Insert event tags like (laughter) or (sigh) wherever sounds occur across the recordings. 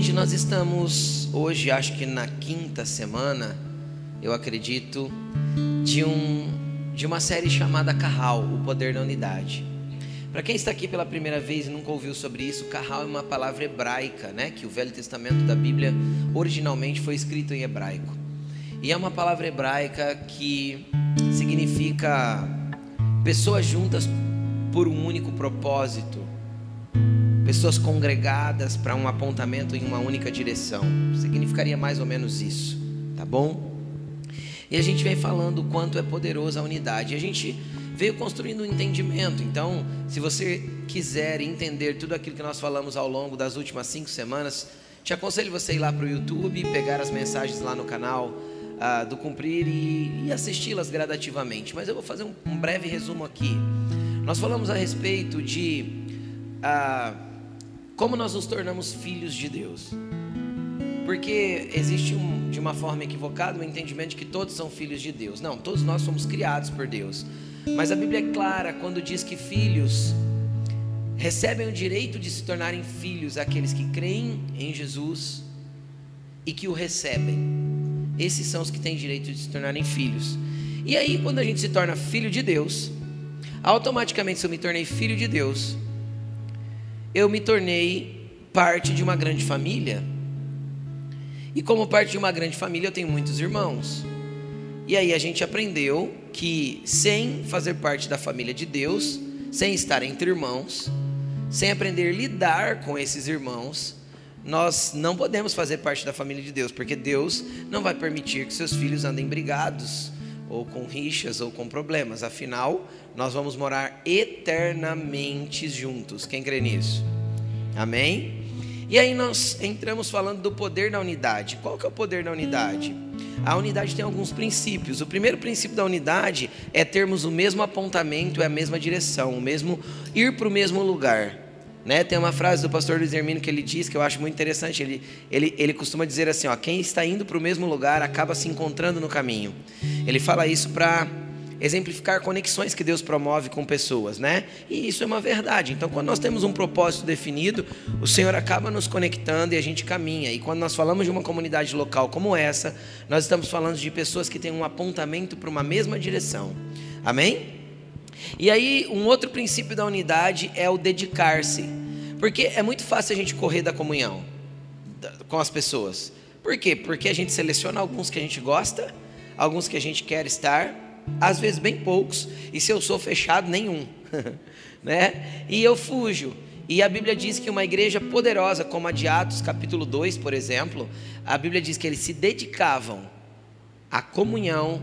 Gente, nós estamos hoje, acho que na quinta semana, eu acredito, de, um, de uma série chamada Carral, o Poder da Unidade. Para quem está aqui pela primeira vez e nunca ouviu sobre isso, Carral é uma palavra hebraica, né? Que o Velho Testamento da Bíblia originalmente foi escrito em hebraico. E é uma palavra hebraica que significa pessoas juntas por um único propósito, pessoas congregadas para um apontamento em uma única direção. Significaria mais ou menos isso, tá bom? E a gente vem falando o quanto é poderosa a unidade. E a gente veio construindo um entendimento. Então, se você quiser entender tudo aquilo que nós falamos ao longo das últimas cinco semanas, te aconselho você ir lá para o YouTube, pegar as mensagens lá no canal ah, do Cumprir e, e assisti-las gradativamente. Mas eu vou fazer um, um, breve resumo aqui. Nós falamos a respeito de ah, como nós nos tornamos filhos de Deus. Porque existe um, de uma forma equivocada o um entendimento de que todos são filhos de Deus. Não, todos nós somos criados por Deus. Mas a Bíblia é clara quando diz que filhos recebem o direito de se tornarem filhos aqueles que creem em Jesus e que o recebem. Esses são os que têm direito de se tornarem filhos. E aí, quando a gente se torna filho de Deus, automaticamente, se eu me tornei filho de Deus, eu me tornei parte de uma grande família. E como parte de uma grande família, eu tenho muitos irmãos. E aí a gente aprendeu que sem fazer parte da família de Deus, sem estar entre irmãos, sem aprender a lidar com esses irmãos, nós não podemos fazer parte da família de Deus, porque Deus não vai permitir que seus filhos andem brigados, ou com rixas, ou com problemas. Afinal, nós vamos morar eternamente juntos. Quem crê nisso? Amém? E aí nós entramos falando do poder da unidade. Qual que é o poder da unidade? A unidade tem alguns princípios. O primeiro princípio da unidade é termos o mesmo apontamento e a mesma direção, o mesmo ir para o mesmo lugar. Né? Tem uma frase do pastor Luiz Hermino que ele diz que eu acho muito interessante. Ele, ele, ele costuma dizer assim: ó, quem está indo para o mesmo lugar acaba se encontrando no caminho. Ele fala isso para exemplificar conexões que Deus promove com pessoas, né? E isso é uma verdade. Então, quando nós temos um propósito definido, o Senhor acaba nos conectando e a gente caminha. E quando nós falamos de uma comunidade local como essa, nós estamos falando de pessoas que têm um apontamento para uma mesma direção. Amém? E aí, um outro princípio da unidade é o dedicar-se. Porque é muito fácil a gente correr da comunhão com as pessoas. Por quê? Porque a gente seleciona alguns que a gente gosta, alguns que a gente quer estar às vezes bem poucos, e se eu sou fechado, nenhum, (laughs) né? E eu fujo. E a Bíblia diz que uma igreja poderosa, como a de Atos, capítulo 2, por exemplo, a Bíblia diz que eles se dedicavam à comunhão,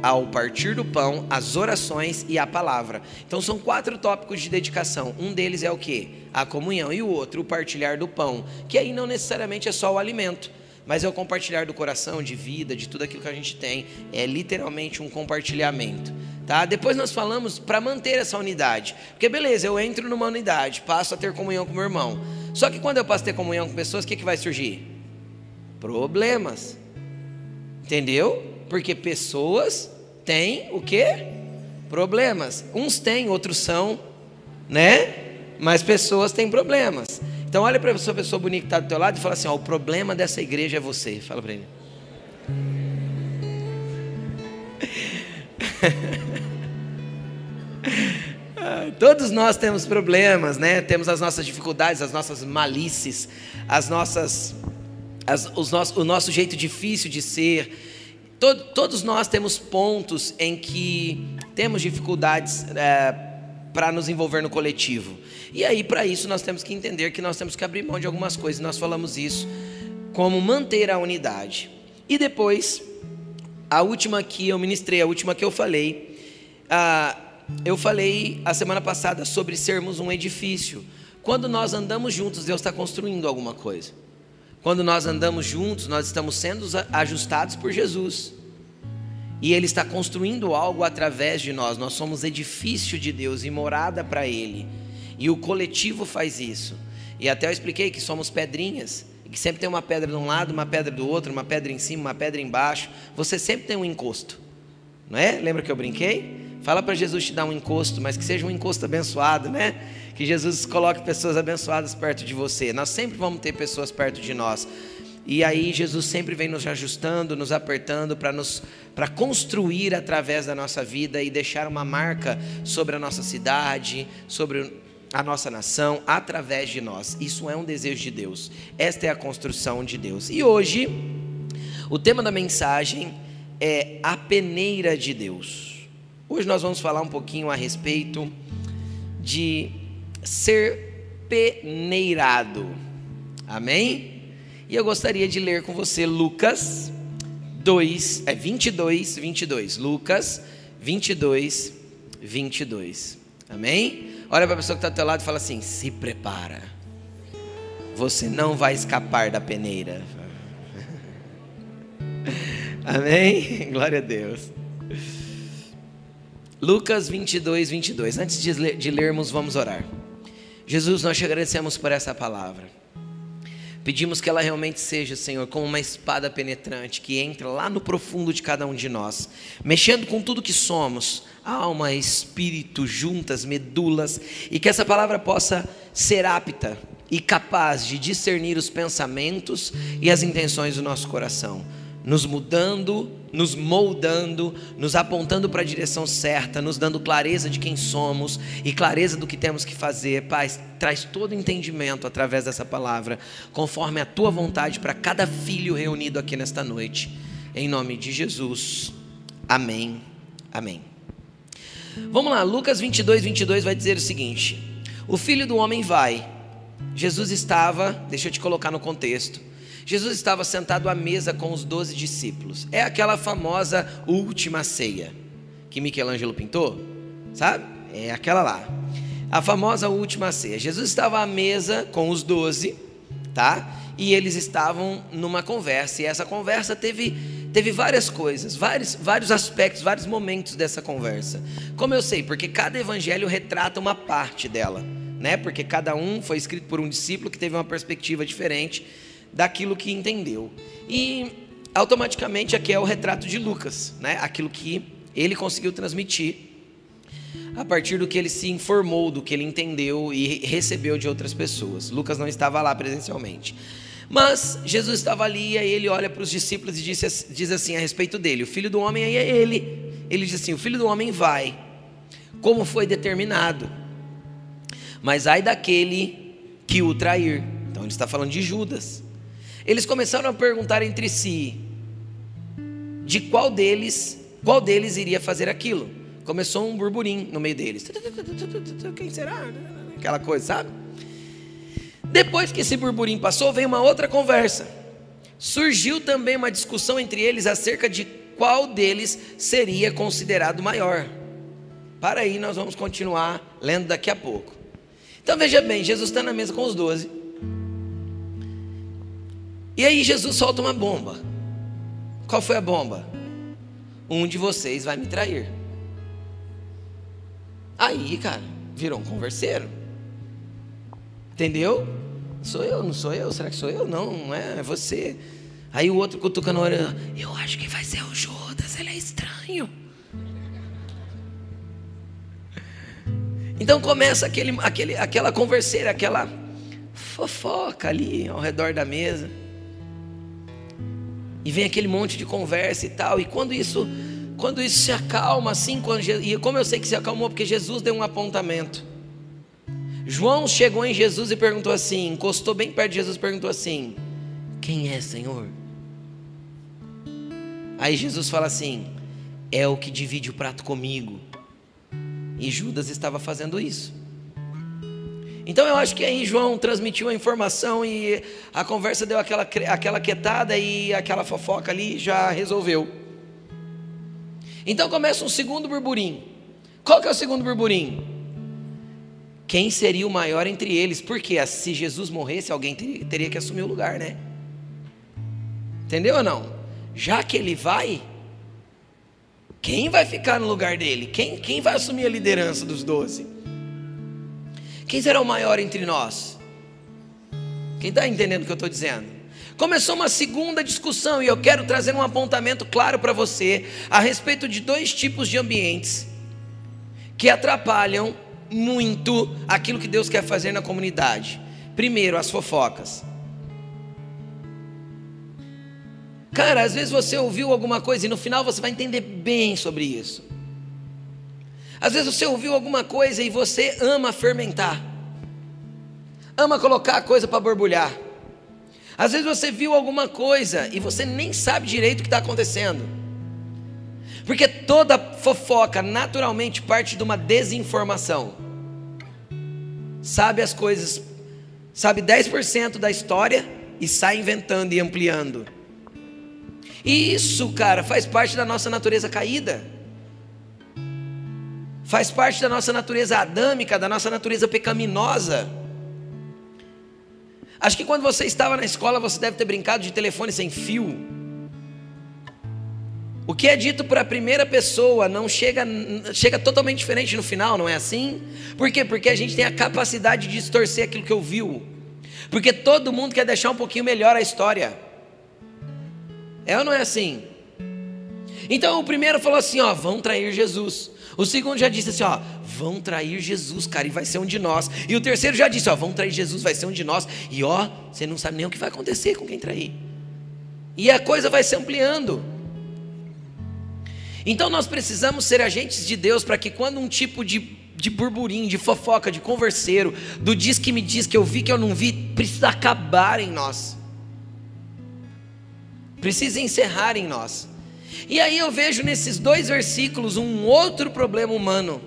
ao partir do pão, às orações e à palavra. Então são quatro tópicos de dedicação. Um deles é o que? A comunhão. E o outro, o partilhar do pão. Que aí não necessariamente é só o alimento mas é o compartilhar do coração, de vida, de tudo aquilo que a gente tem. É literalmente um compartilhamento. Tá? Depois nós falamos para manter essa unidade. Porque beleza, eu entro numa unidade, passo a ter comunhão com meu irmão. Só que quando eu passo a ter comunhão com pessoas, o que, que vai surgir? Problemas. Entendeu? Porque pessoas têm o quê? Problemas. Uns têm, outros são, né? Mas pessoas têm problemas. Então olha para essa pessoa bonita que está do teu lado e fala assim: ó, o problema dessa igreja é você. Fala para ele. (laughs) Todos nós temos problemas, né? Temos as nossas dificuldades, as nossas malícias, as nossas, as, os nosso, o nosso jeito difícil de ser. Todo, todos nós temos pontos em que temos dificuldades é, para nos envolver no coletivo. E aí, para isso, nós temos que entender que nós temos que abrir mão de algumas coisas. Nós falamos isso, como manter a unidade. E depois, a última que eu ministrei, a última que eu falei, eu falei a semana passada sobre sermos um edifício. Quando nós andamos juntos, Deus está construindo alguma coisa. Quando nós andamos juntos, nós estamos sendo ajustados por Jesus. E Ele está construindo algo através de nós. Nós somos edifício de Deus e morada para Ele. E o coletivo faz isso. E até eu expliquei que somos pedrinhas, que sempre tem uma pedra de um lado, uma pedra do outro, uma pedra em cima, uma pedra embaixo. Você sempre tem um encosto. Não é? Lembra que eu brinquei? Fala para Jesus te dar um encosto, mas que seja um encosto abençoado, né? Que Jesus coloque pessoas abençoadas perto de você. Nós sempre vamos ter pessoas perto de nós. E aí Jesus sempre vem nos ajustando, nos apertando para nos para construir através da nossa vida e deixar uma marca sobre a nossa cidade, sobre a nossa nação através de nós. Isso é um desejo de Deus. Esta é a construção de Deus. E hoje o tema da mensagem é a peneira de Deus. Hoje nós vamos falar um pouquinho a respeito de ser peneirado. Amém? E eu gostaria de ler com você Lucas 2, é 22, 22. Lucas 22, 22. Amém? Olha para a pessoa que está do teu lado e fala assim: se prepara. Você não vai escapar da peneira. (laughs) Amém? Glória a Deus. Lucas 22, 22. Antes de lermos, vamos orar. Jesus, nós te agradecemos por essa palavra. Pedimos que ela realmente seja, Senhor, como uma espada penetrante que entra lá no profundo de cada um de nós, mexendo com tudo que somos, alma, espírito, juntas, medulas, e que essa palavra possa ser apta e capaz de discernir os pensamentos e as intenções do nosso coração nos mudando, nos moldando, nos apontando para a direção certa, nos dando clareza de quem somos e clareza do que temos que fazer. Pai, traz todo entendimento através dessa palavra, conforme a tua vontade para cada filho reunido aqui nesta noite. Em nome de Jesus. Amém. Amém. Vamos lá, Lucas 22, 22 vai dizer o seguinte: O filho do homem vai. Jesus estava, deixa eu te colocar no contexto. Jesus estava sentado à mesa com os doze discípulos. É aquela famosa última ceia que Michelangelo pintou, sabe? É aquela lá. A famosa última ceia. Jesus estava à mesa com os doze, tá? E eles estavam numa conversa. E essa conversa teve, teve várias coisas, vários, vários aspectos, vários momentos dessa conversa. Como eu sei? Porque cada evangelho retrata uma parte dela, né? Porque cada um foi escrito por um discípulo que teve uma perspectiva diferente daquilo que entendeu. E automaticamente aqui é o retrato de Lucas, né? Aquilo que ele conseguiu transmitir a partir do que ele se informou, do que ele entendeu e recebeu de outras pessoas. Lucas não estava lá presencialmente. Mas Jesus estava ali e ele olha para os discípulos e diz, diz assim a respeito dele: O filho do homem aí é ele. Ele diz assim: O filho do homem vai, como foi determinado, mas ai daquele que o trair. Então ele está falando de Judas. Eles começaram a perguntar entre si de qual deles, qual deles iria fazer aquilo. Começou um burburinho no meio deles. Quem será? Aquela coisa, sabe? Depois que esse burburinho passou, veio uma outra conversa. Surgiu também uma discussão entre eles acerca de qual deles seria considerado maior. Para aí, nós vamos continuar lendo daqui a pouco. Então veja bem, Jesus está na mesa com os doze. E aí Jesus solta uma bomba. Qual foi a bomba? Um de vocês vai me trair. Aí, cara, virou um converseiro. Entendeu? Sou eu, não sou eu? Será que sou eu? Não, não é, é você. Aí o outro cutucando a eu acho que vai ser o Judas, ele é estranho. Então começa aquele, aquele, aquela converseira, aquela fofoca ali ao redor da mesa. E vem aquele monte de conversa e tal. E quando isso, quando isso se acalma, assim, quando, e como eu sei que se acalmou, porque Jesus deu um apontamento. João chegou em Jesus e perguntou assim, encostou bem perto de Jesus e perguntou assim: Quem é, Senhor? Aí Jesus fala assim: É o que divide o prato comigo. E Judas estava fazendo isso. Então eu acho que aí João transmitiu a informação e a conversa deu aquela, aquela quietada e aquela fofoca ali já resolveu. Então começa um segundo burburinho. Qual que é o segundo burburinho? Quem seria o maior entre eles? Porque se Jesus morresse, alguém teria, que assumir o lugar, né? Entendeu ou não? Já que ele vai, quem vai ficar no lugar dele? Quem, quem vai assumir a liderança dos doze? Quem será o maior entre nós? Quem está entendendo o que eu estou dizendo? Começou uma segunda discussão e eu quero trazer um apontamento claro para você a respeito de dois tipos de ambientes que atrapalham muito aquilo que Deus quer fazer na comunidade. Primeiro, as fofocas. Cara, às vezes você ouviu alguma coisa e no final você vai entender bem sobre isso. Às vezes você ouviu alguma coisa e você ama fermentar, ama colocar a coisa para borbulhar. Às vezes você viu alguma coisa e você nem sabe direito o que está acontecendo. Porque toda fofoca naturalmente parte de uma desinformação. Sabe as coisas, sabe 10% da história e sai inventando e ampliando. E isso, cara, faz parte da nossa natureza caída. Faz parte da nossa natureza adâmica, da nossa natureza pecaminosa. Acho que quando você estava na escola, você deve ter brincado de telefone sem fio. O que é dito para a primeira pessoa não chega, chega totalmente diferente no final, não é assim? Por quê? Porque a gente tem a capacidade de distorcer aquilo que ouviu. Porque todo mundo quer deixar um pouquinho melhor a história. É ou não é assim? Então o primeiro falou assim: ó, vão trair Jesus. O segundo já disse assim: ó, vão trair Jesus, cara, e vai ser um de nós. E o terceiro já disse: ó, vão trair Jesus, vai ser um de nós. E ó, você não sabe nem o que vai acontecer com quem trair. E a coisa vai se ampliando. Então nós precisamos ser agentes de Deus para que quando um tipo de, de burburinho, de fofoca, de converseiro, do diz que me diz que eu vi que eu não vi, precisa acabar em nós. Precisa encerrar em nós. E aí eu vejo nesses dois versículos um outro problema humano.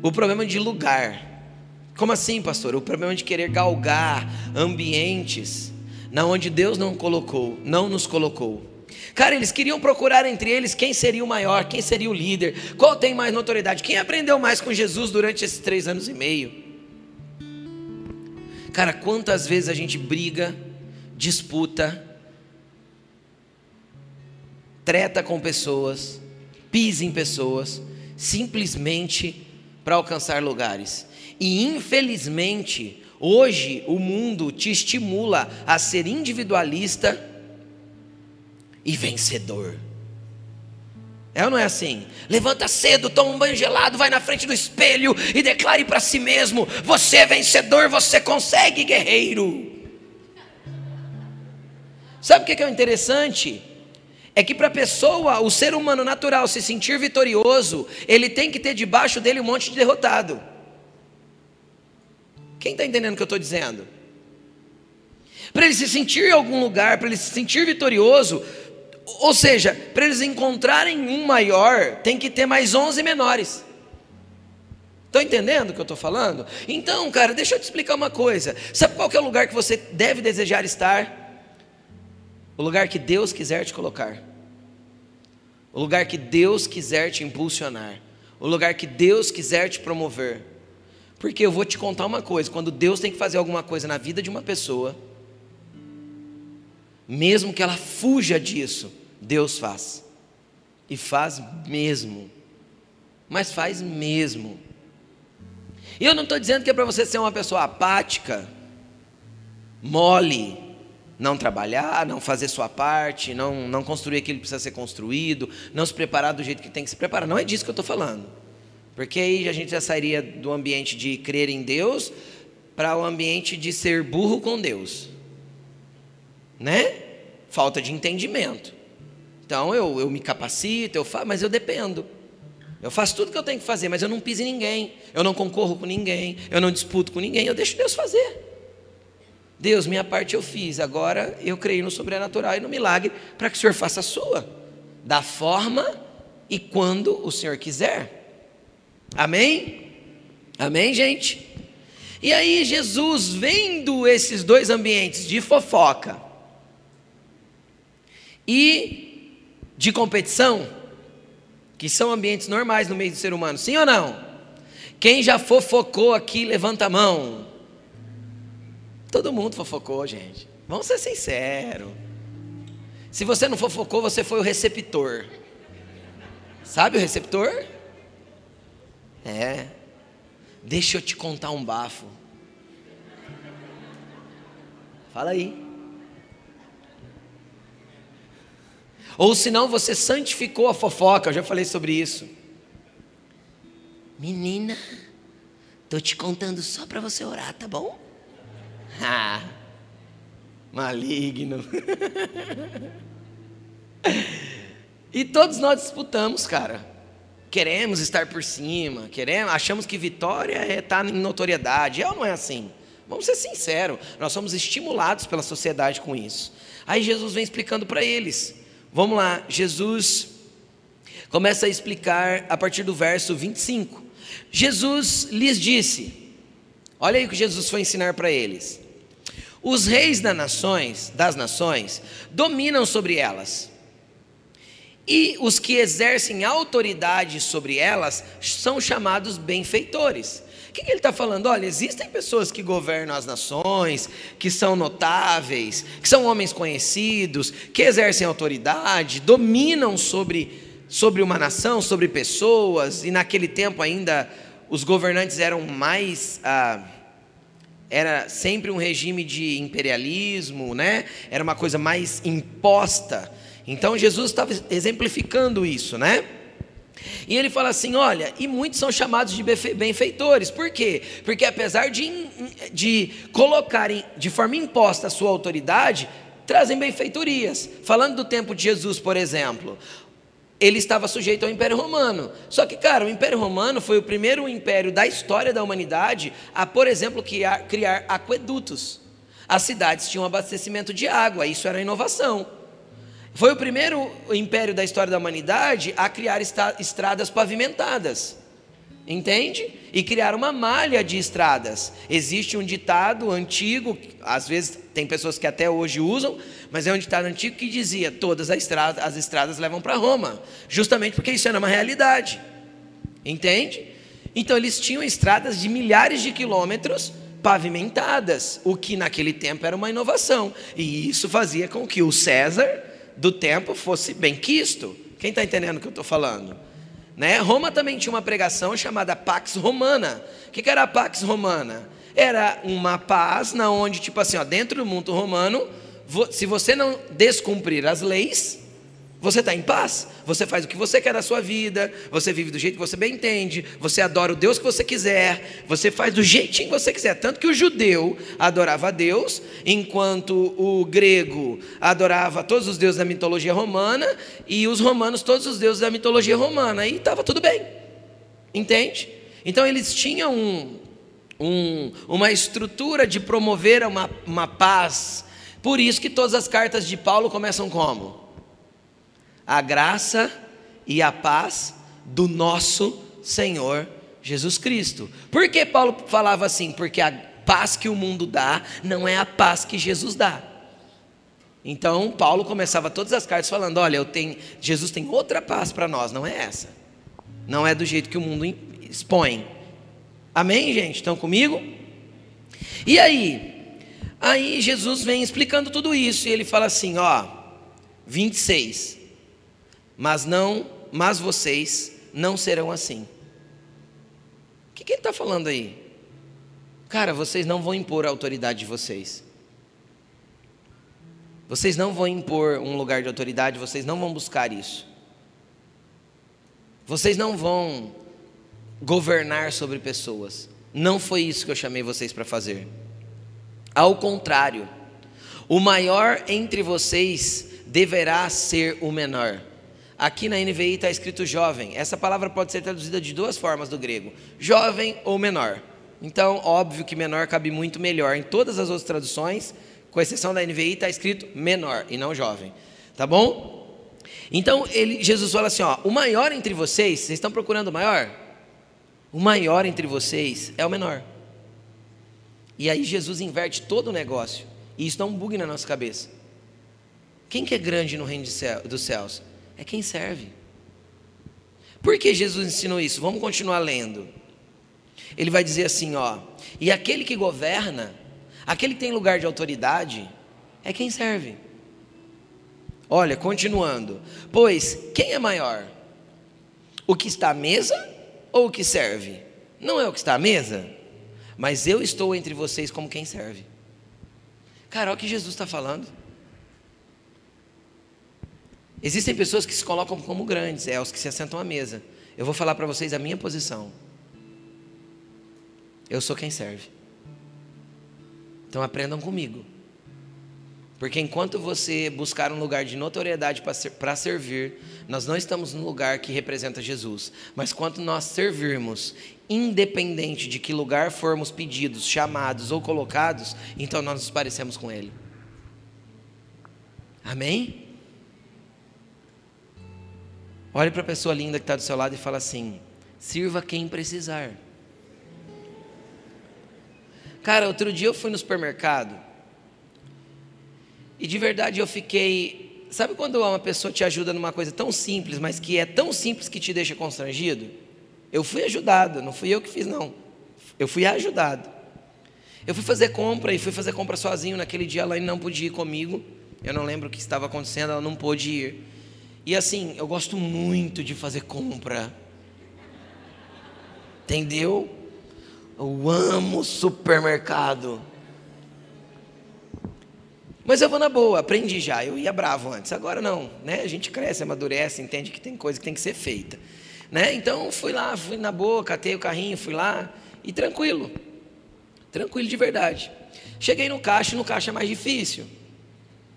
O problema de lugar. Como assim, pastor? O problema de querer galgar ambientes na onde Deus não colocou, não nos colocou. Cara, eles queriam procurar entre eles quem seria o maior, quem seria o líder, qual tem mais notoriedade, quem aprendeu mais com Jesus durante esses três anos e meio. Cara, quantas vezes a gente briga, disputa, treta com pessoas, pisa em pessoas, simplesmente para alcançar lugares. E infelizmente, hoje o mundo te estimula a ser individualista e vencedor. É ou não é assim? Levanta cedo, toma um banho gelado, vai na frente do espelho e declare para si mesmo: você é vencedor, você consegue, guerreiro. Sabe o que é interessante? é que para a pessoa, o ser humano natural, se sentir vitorioso, ele tem que ter debaixo dele um monte de derrotado. Quem está entendendo o que eu estou dizendo? Para ele se sentir em algum lugar, para ele se sentir vitorioso, ou seja, para eles encontrarem um maior, tem que ter mais 11 menores. Estão entendendo o que eu estou falando? Então, cara, deixa eu te explicar uma coisa. Sabe qual é o lugar que você deve desejar estar? O lugar que Deus quiser te colocar. O lugar que Deus quiser te impulsionar. O lugar que Deus quiser te promover. Porque eu vou te contar uma coisa: quando Deus tem que fazer alguma coisa na vida de uma pessoa, mesmo que ela fuja disso, Deus faz. E faz mesmo. Mas faz mesmo. E eu não estou dizendo que é para você ser uma pessoa apática, mole, não trabalhar, não fazer sua parte, não, não construir aquilo que precisa ser construído, não se preparar do jeito que tem que se preparar. Não é disso que eu estou falando. Porque aí a gente já sairia do ambiente de crer em Deus para o ambiente de ser burro com Deus. Né? Falta de entendimento. Então eu, eu me capacito, eu faço, mas eu dependo. Eu faço tudo que eu tenho que fazer, mas eu não piso em ninguém. Eu não concorro com ninguém. Eu não disputo com ninguém. Eu deixo Deus fazer. Deus, minha parte eu fiz, agora eu creio no sobrenatural e no milagre para que o Senhor faça a sua, da forma e quando o Senhor quiser. Amém? Amém, gente? E aí, Jesus, vendo esses dois ambientes de fofoca e de competição, que são ambientes normais no meio do ser humano, sim ou não? Quem já fofocou aqui, levanta a mão. Todo mundo fofocou, gente. Vamos ser sinceros. Se você não fofocou, você foi o receptor. Sabe o receptor? É. Deixa eu te contar um bafo. Fala aí. Ou senão você santificou a fofoca, eu já falei sobre isso. Menina, tô te contando só para você orar, tá bom? Ah, maligno. (laughs) e todos nós disputamos, cara. Queremos estar por cima, queremos, achamos que vitória é estar tá em notoriedade. É ou não é assim? Vamos ser sinceros, nós somos estimulados pela sociedade com isso. Aí Jesus vem explicando para eles. Vamos lá, Jesus começa a explicar a partir do verso 25. Jesus lhes disse: Olha aí o que Jesus foi ensinar para eles. Os reis das nações, das nações, dominam sobre elas. E os que exercem autoridade sobre elas são chamados benfeitores. Que ele está falando? Olha, existem pessoas que governam as nações, que são notáveis, que são homens conhecidos, que exercem autoridade, dominam sobre sobre uma nação, sobre pessoas, e naquele tempo ainda os governantes eram mais. Ah, era sempre um regime de imperialismo, né? Era uma coisa mais imposta. Então Jesus estava exemplificando isso, né? E ele fala assim: olha, e muitos são chamados de benfeitores, por quê? Porque apesar de, de colocarem de forma imposta a sua autoridade, trazem benfeitorias. Falando do tempo de Jesus, por exemplo, ele estava sujeito ao Império Romano. Só que, cara, o Império Romano foi o primeiro império da história da humanidade a, por exemplo, criar, criar aquedutos. As cidades tinham abastecimento de água, isso era inovação. Foi o primeiro império da história da humanidade a criar estradas pavimentadas. Entende? E criar uma malha de estradas. Existe um ditado antigo, às vezes tem pessoas que até hoje usam, mas é um ditado antigo que dizia: todas as estradas, as estradas levam para Roma, justamente porque isso era uma realidade. Entende? Então eles tinham estradas de milhares de quilômetros pavimentadas, o que naquele tempo era uma inovação, e isso fazia com que o César do tempo fosse bem quisto. Quem está entendendo o que eu estou falando? Né? Roma também tinha uma pregação chamada Pax Romana. O que, que era a Pax Romana? Era uma paz na onde, tipo assim, ó, dentro do mundo romano, se você não descumprir as leis, você está em paz, você faz o que você quer da sua vida, você vive do jeito que você bem entende, você adora o Deus que você quiser, você faz do jeitinho que você quiser. Tanto que o judeu adorava a Deus, enquanto o grego adorava todos os deuses da mitologia romana, e os romanos todos os deuses da mitologia romana, e estava tudo bem, entende? Então eles tinham um, um, uma estrutura de promover uma, uma paz, por isso que todas as cartas de Paulo começam como? A graça e a paz do nosso Senhor Jesus Cristo. Por que Paulo falava assim? Porque a paz que o mundo dá não é a paz que Jesus dá. Então, Paulo começava todas as cartas falando: Olha, eu tenho, Jesus tem outra paz para nós, não é essa. Não é do jeito que o mundo expõe. Amém, gente? Estão comigo? E aí? Aí Jesus vem explicando tudo isso e ele fala assim: Ó, 26 mas não, mas vocês não serão assim. O que, que ele está falando aí? Cara, vocês não vão impor a autoridade de vocês. Vocês não vão impor um lugar de autoridade, vocês não vão buscar isso. Vocês não vão governar sobre pessoas. Não foi isso que eu chamei vocês para fazer. Ao contrário, o maior entre vocês deverá ser o menor. Aqui na NVI está escrito jovem. Essa palavra pode ser traduzida de duas formas do grego: jovem ou menor. Então, óbvio que menor cabe muito melhor. Em todas as outras traduções, com exceção da NVI, está escrito menor e não jovem. Tá bom? Então, ele, Jesus fala assim: ó, o maior entre vocês, vocês estão procurando o maior? O maior entre vocês é o menor. E aí Jesus inverte todo o negócio. E isso dá um bug na nossa cabeça. Quem que é grande no reino céu, dos céus? É quem serve. Por que Jesus ensinou isso? Vamos continuar lendo. Ele vai dizer assim, ó: "E aquele que governa, aquele que tem lugar de autoridade, é quem serve." Olha, continuando. Pois quem é maior? O que está à mesa ou o que serve? Não é o que está à mesa, mas eu estou entre vocês como quem serve. Cara, olha o que Jesus está falando. Existem pessoas que se colocam como grandes, é os que se assentam à mesa. Eu vou falar para vocês a minha posição. Eu sou quem serve. Então aprendam comigo. Porque enquanto você buscar um lugar de notoriedade para servir, nós não estamos no lugar que representa Jesus. Mas quando nós servirmos, independente de que lugar formos pedidos, chamados ou colocados, então nós nos parecemos com Ele. Amém? Olhe para a pessoa linda que está do seu lado e fala assim: sirva quem precisar. Cara, outro dia eu fui no supermercado e de verdade eu fiquei. Sabe quando uma pessoa te ajuda numa coisa tão simples, mas que é tão simples que te deixa constrangido? Eu fui ajudado, não fui eu que fiz, não. Eu fui ajudado. Eu fui fazer compra e fui fazer compra sozinho. Naquele dia ela não podia ir comigo. Eu não lembro o que estava acontecendo, ela não pôde ir. E assim, eu gosto muito de fazer compra. Entendeu? Eu amo supermercado. Mas eu vou na boa, aprendi já. Eu ia bravo antes, agora não. Né? A gente cresce, amadurece, entende que tem coisa que tem que ser feita. Né? Então fui lá, fui na boa, catei o carrinho, fui lá e tranquilo. Tranquilo de verdade. Cheguei no caixa, no caixa é mais difícil.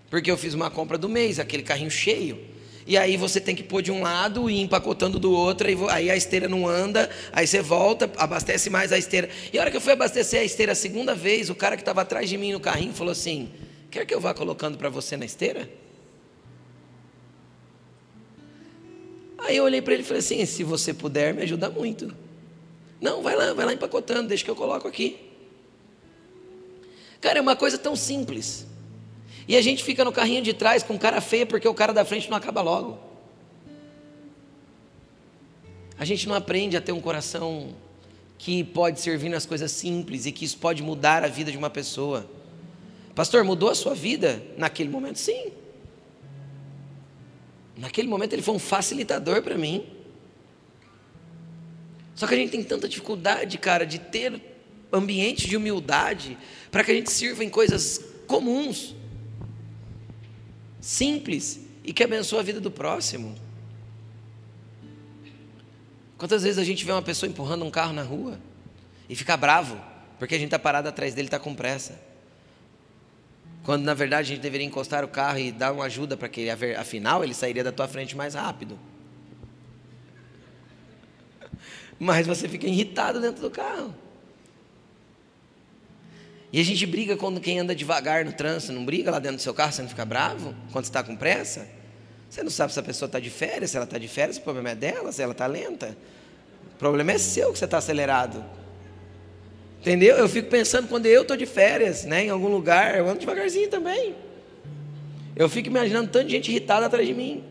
Porque eu fiz uma compra do mês, aquele carrinho cheio. E aí você tem que pôr de um lado e ir empacotando do outro, aí a esteira não anda, aí você volta, abastece mais a esteira. E a hora que eu fui abastecer a esteira a segunda vez, o cara que estava atrás de mim no carrinho falou assim: Quer que eu vá colocando para você na esteira? Aí eu olhei para ele e falei assim: se você puder, me ajuda muito. Não, vai lá, vai lá empacotando, deixa que eu coloco aqui. Cara, é uma coisa tão simples. E a gente fica no carrinho de trás com cara feia porque o cara da frente não acaba logo. A gente não aprende a ter um coração que pode servir nas coisas simples e que isso pode mudar a vida de uma pessoa. Pastor, mudou a sua vida? Naquele momento, sim. Naquele momento ele foi um facilitador para mim. Só que a gente tem tanta dificuldade, cara, de ter ambiente de humildade para que a gente sirva em coisas comuns, simples e que abençoe a vida do próximo. Quantas vezes a gente vê uma pessoa empurrando um carro na rua e fica bravo porque a gente está parado atrás dele está com pressa? Quando na verdade a gente deveria encostar o carro e dar uma ajuda para que ele, afinal, ele sairia da tua frente mais rápido. Mas você fica irritado dentro do carro. E a gente briga quando quem anda devagar no trânsito, não briga lá dentro do seu carro, você não fica bravo quando você está com pressa? Você não sabe se a pessoa está de férias, se ela está de férias, o problema é dela, se ela está lenta. O problema é seu que você está acelerado. Entendeu? Eu fico pensando quando eu estou de férias, né, em algum lugar, eu ando devagarzinho também. Eu fico imaginando tanta gente irritada atrás de mim.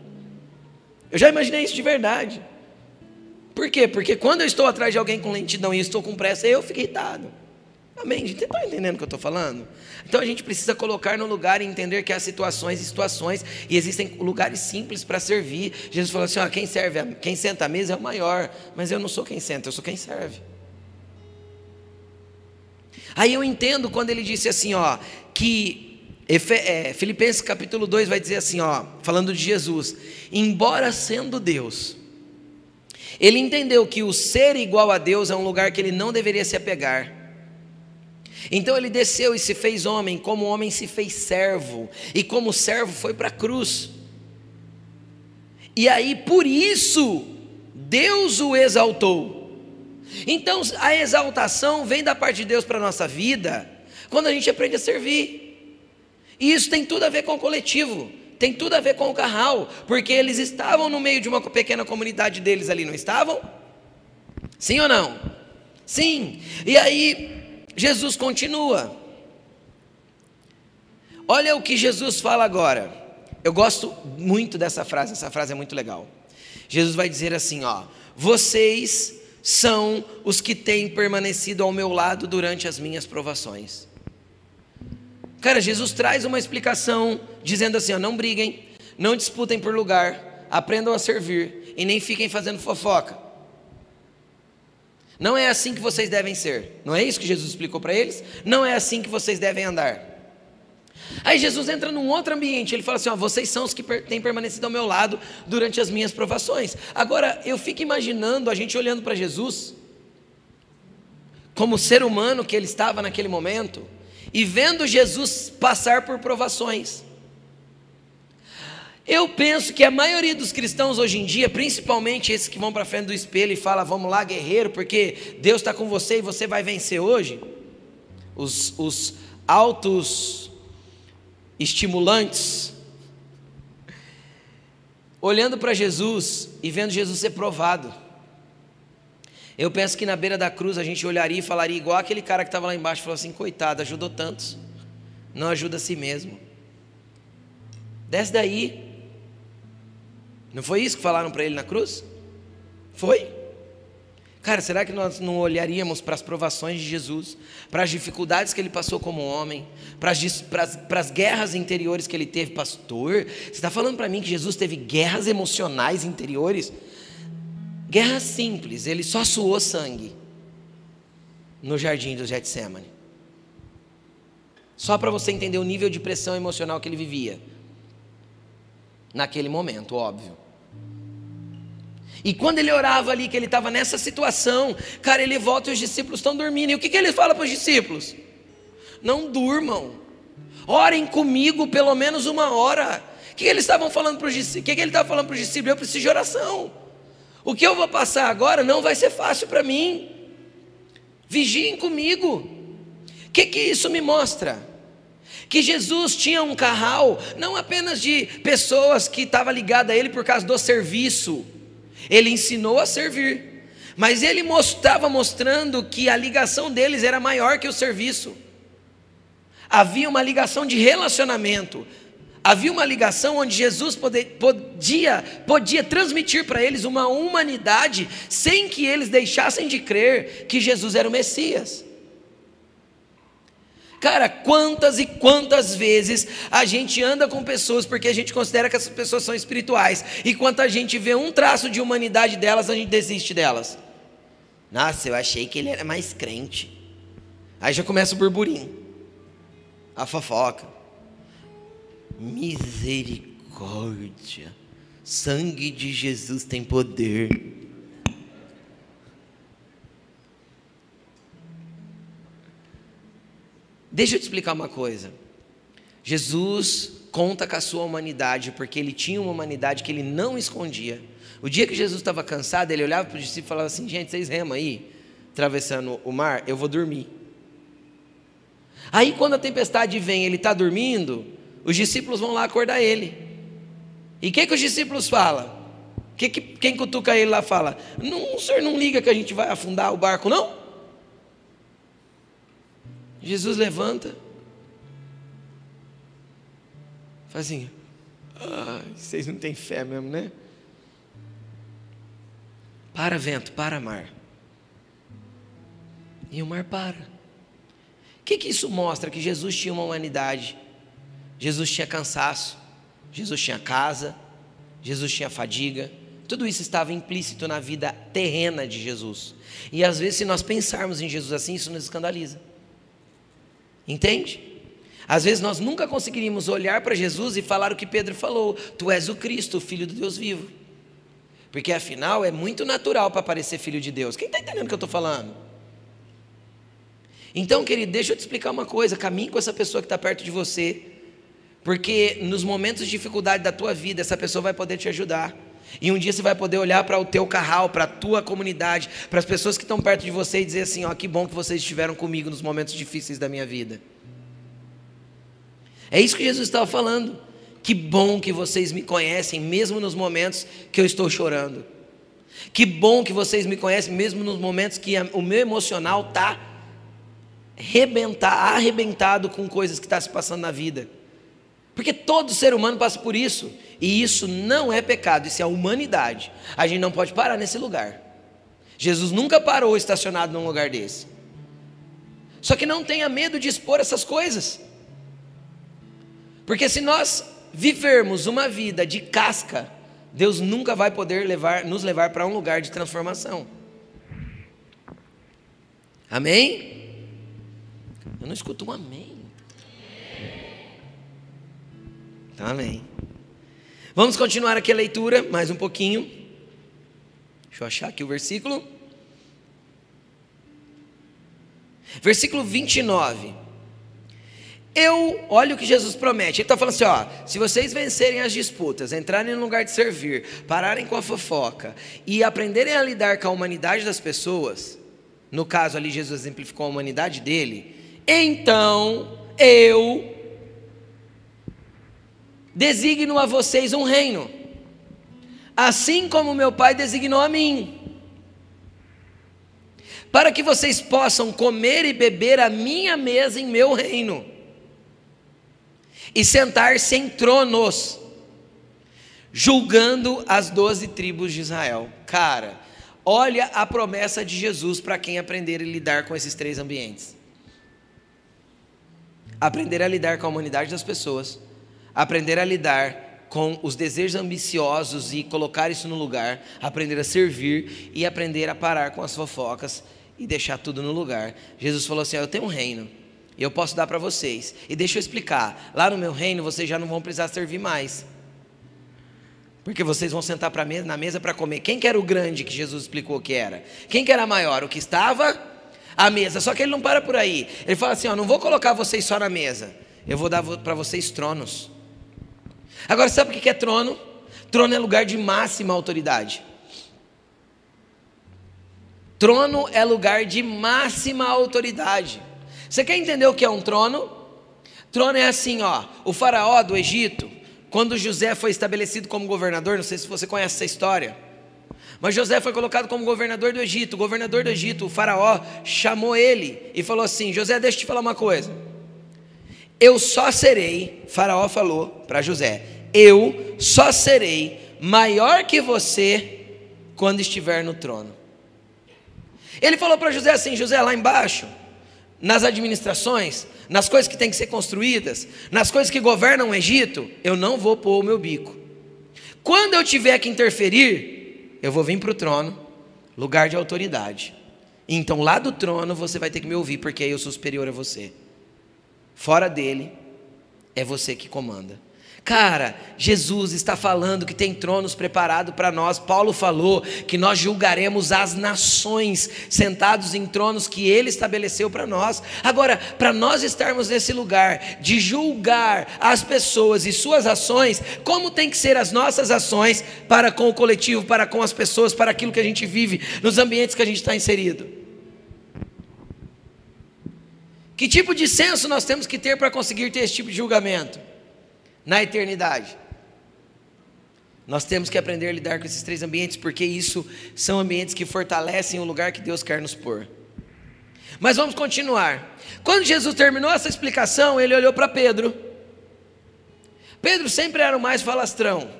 Eu já imaginei isso de verdade. Por quê? Porque quando eu estou atrás de alguém com lentidão e estou com pressa, eu fico irritado. Amém? Gente, está entendendo o que eu estou falando? Então a gente precisa colocar no lugar e entender que há situações e situações, e existem lugares simples para servir. Jesus falou assim: ó, quem serve, quem senta à mesa é o maior, mas eu não sou quem senta, eu sou quem serve. Aí eu entendo quando ele disse assim, ó, que é, Filipenses capítulo 2 vai dizer assim, ó, falando de Jesus, embora sendo Deus, ele entendeu que o ser igual a Deus é um lugar que ele não deveria se apegar. Então ele desceu e se fez homem, como homem se fez servo, e como servo foi para a cruz. E aí por isso Deus o exaltou então, a exaltação vem da parte de Deus para a nossa vida quando a gente aprende a servir. E isso tem tudo a ver com o coletivo, tem tudo a ver com o carral, porque eles estavam no meio de uma pequena comunidade deles ali, não estavam? Sim ou não? Sim. E aí, Jesus continua. Olha o que Jesus fala agora. Eu gosto muito dessa frase, essa frase é muito legal. Jesus vai dizer assim: ó, vocês são os que têm permanecido ao meu lado durante as minhas provações. Cara, Jesus traz uma explicação dizendo assim: ó, não briguem, não disputem por lugar, aprendam a servir e nem fiquem fazendo fofoca. Não é assim que vocês devem ser. Não é isso que Jesus explicou para eles? Não é assim que vocês devem andar. Aí Jesus entra num outro ambiente, ele fala assim: ó, vocês são os que têm permanecido ao meu lado durante as minhas provações. Agora, eu fico imaginando a gente olhando para Jesus, como ser humano que ele estava naquele momento, e vendo Jesus passar por provações. Eu penso que a maioria dos cristãos hoje em dia, principalmente esses que vão para frente do espelho e falam, vamos lá, guerreiro, porque Deus está com você e você vai vencer hoje. Os, os altos estimulantes, olhando para Jesus e vendo Jesus ser provado. Eu penso que na beira da cruz a gente olharia e falaria igual aquele cara que estava lá embaixo, falou assim: coitado, ajudou tantos, não ajuda a si mesmo. Desce daí. Não foi isso que falaram para ele na cruz? Foi. Cara, será que nós não olharíamos para as provações de Jesus, para as dificuldades que ele passou como homem, para as, para as, para as guerras interiores que ele teve, pastor? Você está falando para mim que Jesus teve guerras emocionais interiores? Guerra simples, ele só suou sangue no jardim do Getsemane. Só para você entender o nível de pressão emocional que ele vivia. Naquele momento, óbvio. E quando ele orava ali, que ele estava nessa situação, cara, ele volta e os discípulos estão dormindo. E o que, que ele fala para os discípulos? Não durmam, orem comigo pelo menos uma hora. O que, que eles estavam falando para os discípulos? O que, que ele estava falando para os discípulos? Eu preciso de oração. O que eu vou passar agora não vai ser fácil para mim. Vigiem comigo. O que, que isso me mostra? Que Jesus tinha um carral, não apenas de pessoas que estavam ligadas a Ele por causa do serviço, ele ensinou a servir, mas ele estava mostrando que a ligação deles era maior que o serviço. Havia uma ligação de relacionamento, havia uma ligação onde Jesus podia, podia transmitir para eles uma humanidade sem que eles deixassem de crer que Jesus era o Messias. Cara, quantas e quantas vezes a gente anda com pessoas porque a gente considera que essas pessoas são espirituais, e quando a gente vê um traço de humanidade delas, a gente desiste delas. Nossa, eu achei que ele era mais crente. Aí já começa o burburinho, a fofoca. Misericórdia, sangue de Jesus tem poder. Deixa eu te explicar uma coisa. Jesus conta com a sua humanidade, porque ele tinha uma humanidade que ele não escondia. O dia que Jesus estava cansado, ele olhava para os discípulos e falava assim: Gente, vocês remam aí, atravessando o mar, eu vou dormir. Aí, quando a tempestade vem, ele está dormindo, os discípulos vão lá acordar ele. E o que, que os discípulos falam? Que, que, quem cutuca ele lá fala: não, O senhor não liga que a gente vai afundar o barco, não? Jesus levanta, faz assim, ah, vocês não têm fé mesmo, né? Para vento, para mar. E o mar para. O que, que isso mostra? Que Jesus tinha uma humanidade, Jesus tinha cansaço, Jesus tinha casa, Jesus tinha fadiga, tudo isso estava implícito na vida terrena de Jesus. E às vezes, se nós pensarmos em Jesus assim, isso nos escandaliza. Entende? Às vezes nós nunca conseguiríamos olhar para Jesus e falar o que Pedro falou: Tu és o Cristo, o Filho do Deus vivo. Porque afinal é muito natural para parecer filho de Deus. Quem está entendendo o que eu estou falando? Então, querido, deixa eu te explicar uma coisa: caminhe com essa pessoa que está perto de você, porque nos momentos de dificuldade da tua vida, essa pessoa vai poder te ajudar. E um dia você vai poder olhar para o teu carral, para a tua comunidade, para as pessoas que estão perto de você e dizer assim: ó, que bom que vocês estiveram comigo nos momentos difíceis da minha vida. É isso que Jesus estava falando. Que bom que vocês me conhecem, mesmo nos momentos que eu estou chorando. Que bom que vocês me conhecem, mesmo nos momentos que o meu emocional está arrebentado com coisas que estão tá se passando na vida. Porque todo ser humano passa por isso. E isso não é pecado, isso é a humanidade. A gente não pode parar nesse lugar. Jesus nunca parou estacionado num lugar desse. Só que não tenha medo de expor essas coisas. Porque se nós vivermos uma vida de casca, Deus nunca vai poder levar, nos levar para um lugar de transformação. Amém? Eu não escuto um amém. Então, amém. Vamos continuar aqui a leitura, mais um pouquinho. Deixa eu achar aqui o versículo. Versículo 29. Eu, olha o que Jesus promete. Ele está falando assim: ó, se vocês vencerem as disputas, entrarem no lugar de servir, pararem com a fofoca e aprenderem a lidar com a humanidade das pessoas, no caso ali Jesus exemplificou a humanidade dele, então eu designo a vocês um reino, assim como meu Pai designou a mim para que vocês possam comer e beber a minha mesa em meu reino, e sentar-se em tronos, julgando as doze tribos de Israel. Cara, olha a promessa de Jesus para quem aprender a lidar com esses três ambientes. Aprender a lidar com a humanidade das pessoas, aprender a lidar com os desejos ambiciosos e colocar isso no lugar, aprender a servir e aprender a parar com as fofocas e deixar tudo no lugar. Jesus falou assim: Eu tenho um reino, e eu posso dar para vocês. E deixa eu explicar: lá no meu reino vocês já não vão precisar servir mais. Porque vocês vão sentar mesa, na mesa para comer. Quem que era o grande que Jesus explicou que era? Quem que era maior? O que estava à mesa. Só que ele não para por aí. Ele fala assim: ó, não vou colocar vocês só na mesa. Eu vou dar para vocês tronos. Agora, sabe o que é trono? Trono é lugar de máxima autoridade. Trono é lugar de máxima autoridade. Você quer entender o que é um trono? Trono é assim, ó. O faraó do Egito, quando José foi estabelecido como governador, não sei se você conhece essa história. Mas José foi colocado como governador do Egito. O governador do Egito, o faraó, chamou ele e falou assim: José, deixa eu te falar uma coisa. Eu só serei, faraó falou para José, eu só serei maior que você quando estiver no trono. Ele falou para José assim: José, lá embaixo, nas administrações, nas coisas que têm que ser construídas, nas coisas que governam o Egito, eu não vou pôr o meu bico. Quando eu tiver que interferir, eu vou vir para o trono, lugar de autoridade. Então lá do trono você vai ter que me ouvir, porque eu sou superior a você. Fora dele, é você que comanda. Cara, Jesus está falando que tem tronos preparados para nós. Paulo falou que nós julgaremos as nações sentados em tronos que ele estabeleceu para nós. Agora, para nós estarmos nesse lugar de julgar as pessoas e suas ações, como tem que ser as nossas ações para com o coletivo, para com as pessoas, para aquilo que a gente vive, nos ambientes que a gente está inserido? Que tipo de senso nós temos que ter para conseguir ter esse tipo de julgamento? Na eternidade. Nós temos que aprender a lidar com esses três ambientes, porque isso são ambientes que fortalecem o lugar que Deus quer nos pôr. Mas vamos continuar. Quando Jesus terminou essa explicação, ele olhou para Pedro. Pedro sempre era o mais falastrão,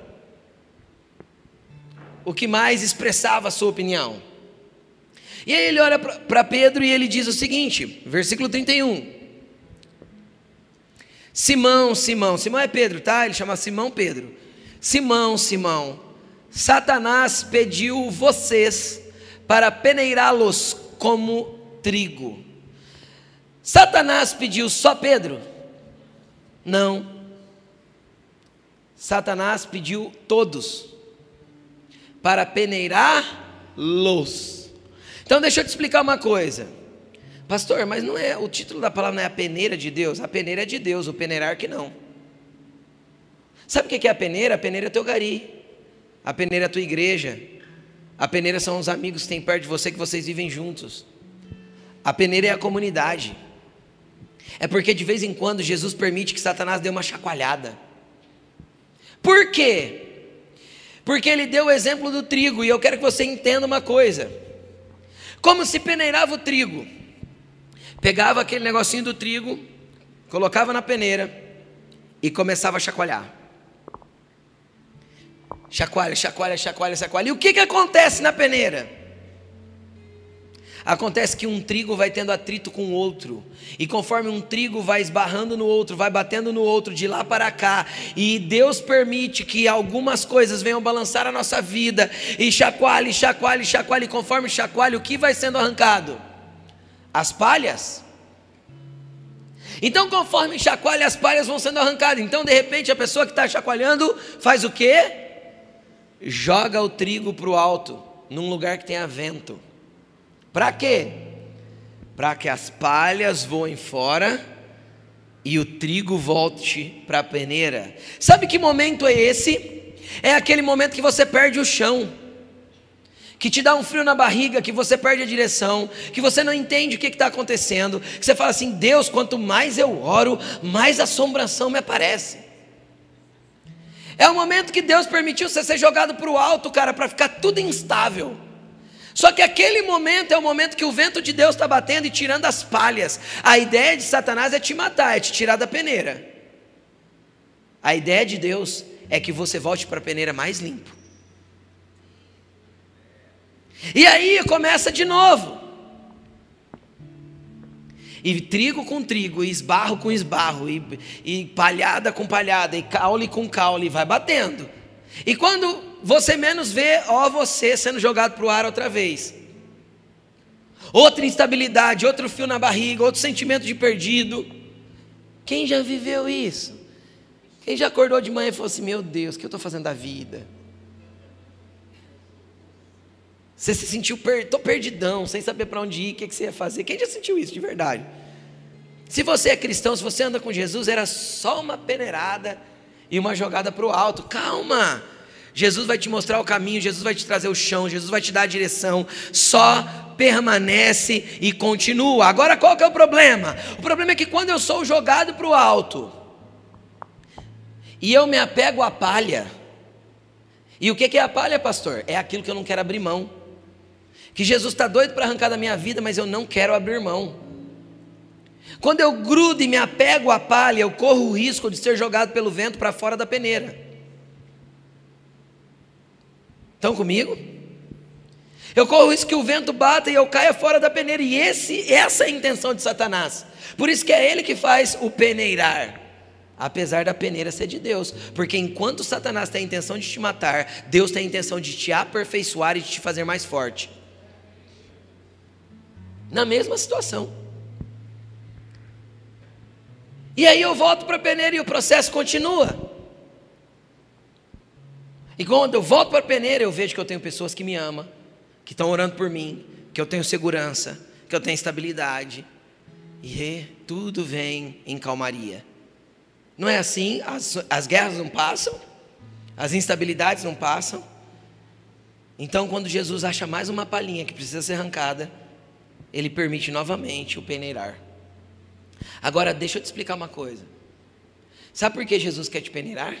o que mais expressava a sua opinião. E aí ele olha para Pedro e ele diz o seguinte, versículo 31. Simão, Simão, Simão é Pedro, tá? Ele chama Simão Pedro. Simão, Simão, Satanás pediu vocês para peneirá-los como trigo. Satanás pediu só Pedro? Não. Satanás pediu todos para peneirar-los. Então deixa eu te explicar uma coisa. Pastor, mas não é o título da palavra não é a peneira de Deus? A peneira é de Deus, o peneirar que não. Sabe o que é a peneira? A peneira é teu gari. A peneira é a tua igreja. A peneira são os amigos que tem perto de você que vocês vivem juntos. A peneira é a comunidade. É porque de vez em quando Jesus permite que Satanás dê uma chacoalhada. Por quê? Porque ele deu o exemplo do trigo, e eu quero que você entenda uma coisa: como se peneirava o trigo pegava aquele negocinho do trigo, colocava na peneira e começava a chacoalhar. Chacoalha, chacoalha, chacoalha, chacoalha. E o que, que acontece na peneira? Acontece que um trigo vai tendo atrito com o outro, e conforme um trigo vai esbarrando no outro, vai batendo no outro, de lá para cá, e Deus permite que algumas coisas venham balançar a nossa vida, e chacoalhe, chacoalhe, chacoalhe, conforme chacoalhe, o que vai sendo arrancado? As palhas. Então, conforme chacoalha, as palhas vão sendo arrancadas. Então, de repente, a pessoa que está chacoalhando faz o quê? Joga o trigo para o alto, num lugar que tenha vento. Para quê? para que as palhas voem fora e o trigo volte para a peneira. Sabe que momento é esse? É aquele momento que você perde o chão, que te dá um frio na barriga, que você perde a direção, que você não entende o que está acontecendo, que você fala assim: Deus, quanto mais eu oro, mais assombração me aparece. É o momento que Deus permitiu você ser jogado para o alto, cara, para ficar tudo instável. Só que aquele momento é o momento que o vento de Deus está batendo e tirando as palhas. A ideia de Satanás é te matar, é te tirar da peneira. A ideia de Deus é que você volte para a peneira mais limpo. E aí começa de novo. E trigo com trigo, e esbarro com esbarro, e, e palhada com palhada, e caule com caule, vai batendo. E quando você menos vê, ó, você sendo jogado para o ar outra vez. Outra instabilidade, outro fio na barriga, outro sentimento de perdido. Quem já viveu isso? Quem já acordou de manhã e falou assim: Meu Deus, o que eu estou fazendo da vida? Você se sentiu, per... tô perdidão, sem saber para onde ir, o que, que você ia fazer. Quem já sentiu isso de verdade? Se você é cristão, se você anda com Jesus, era só uma peneirada e uma jogada para o alto. Calma! Jesus vai te mostrar o caminho, Jesus vai te trazer o chão, Jesus vai te dar a direção. Só permanece e continua. Agora qual que é o problema? O problema é que quando eu sou jogado para o alto e eu me apego à palha, e o que é a palha, pastor? É aquilo que eu não quero abrir mão. Que Jesus está doido para arrancar da minha vida, mas eu não quero abrir mão. Quando eu grudo e me apego à palha, eu corro o risco de ser jogado pelo vento para fora da peneira. Estão comigo? Eu corro o risco que o vento bata e eu caia fora da peneira. E esse, essa é a intenção de Satanás. Por isso que é ele que faz o peneirar. Apesar da peneira ser de Deus. Porque enquanto Satanás tem a intenção de te matar, Deus tem a intenção de te aperfeiçoar e de te fazer mais forte. Na mesma situação. E aí eu volto para a peneira e o processo continua. E quando eu volto para a peneira, eu vejo que eu tenho pessoas que me amam, que estão orando por mim, que eu tenho segurança, que eu tenho estabilidade. E tudo vem em calmaria. Não é assim? As, as guerras não passam, as instabilidades não passam. Então, quando Jesus acha mais uma palhinha que precisa ser arrancada, ele permite novamente o peneirar. Agora, deixa eu te explicar uma coisa. Sabe por que Jesus quer te peneirar?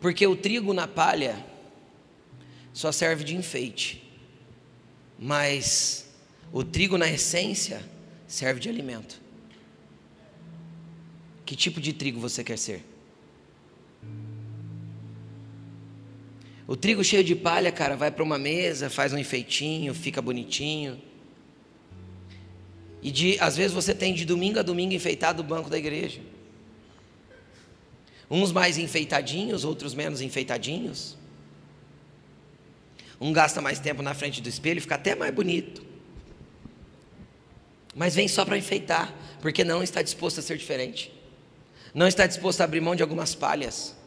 Porque o trigo na palha só serve de enfeite, mas o trigo na essência serve de alimento. Que tipo de trigo você quer ser? O trigo cheio de palha, cara, vai para uma mesa, faz um enfeitinho, fica bonitinho. E de, às vezes você tem de domingo a domingo enfeitado o banco da igreja. Uns mais enfeitadinhos, outros menos enfeitadinhos. Um gasta mais tempo na frente do espelho, fica até mais bonito. Mas vem só para enfeitar, porque não está disposto a ser diferente. Não está disposto a abrir mão de algumas palhas.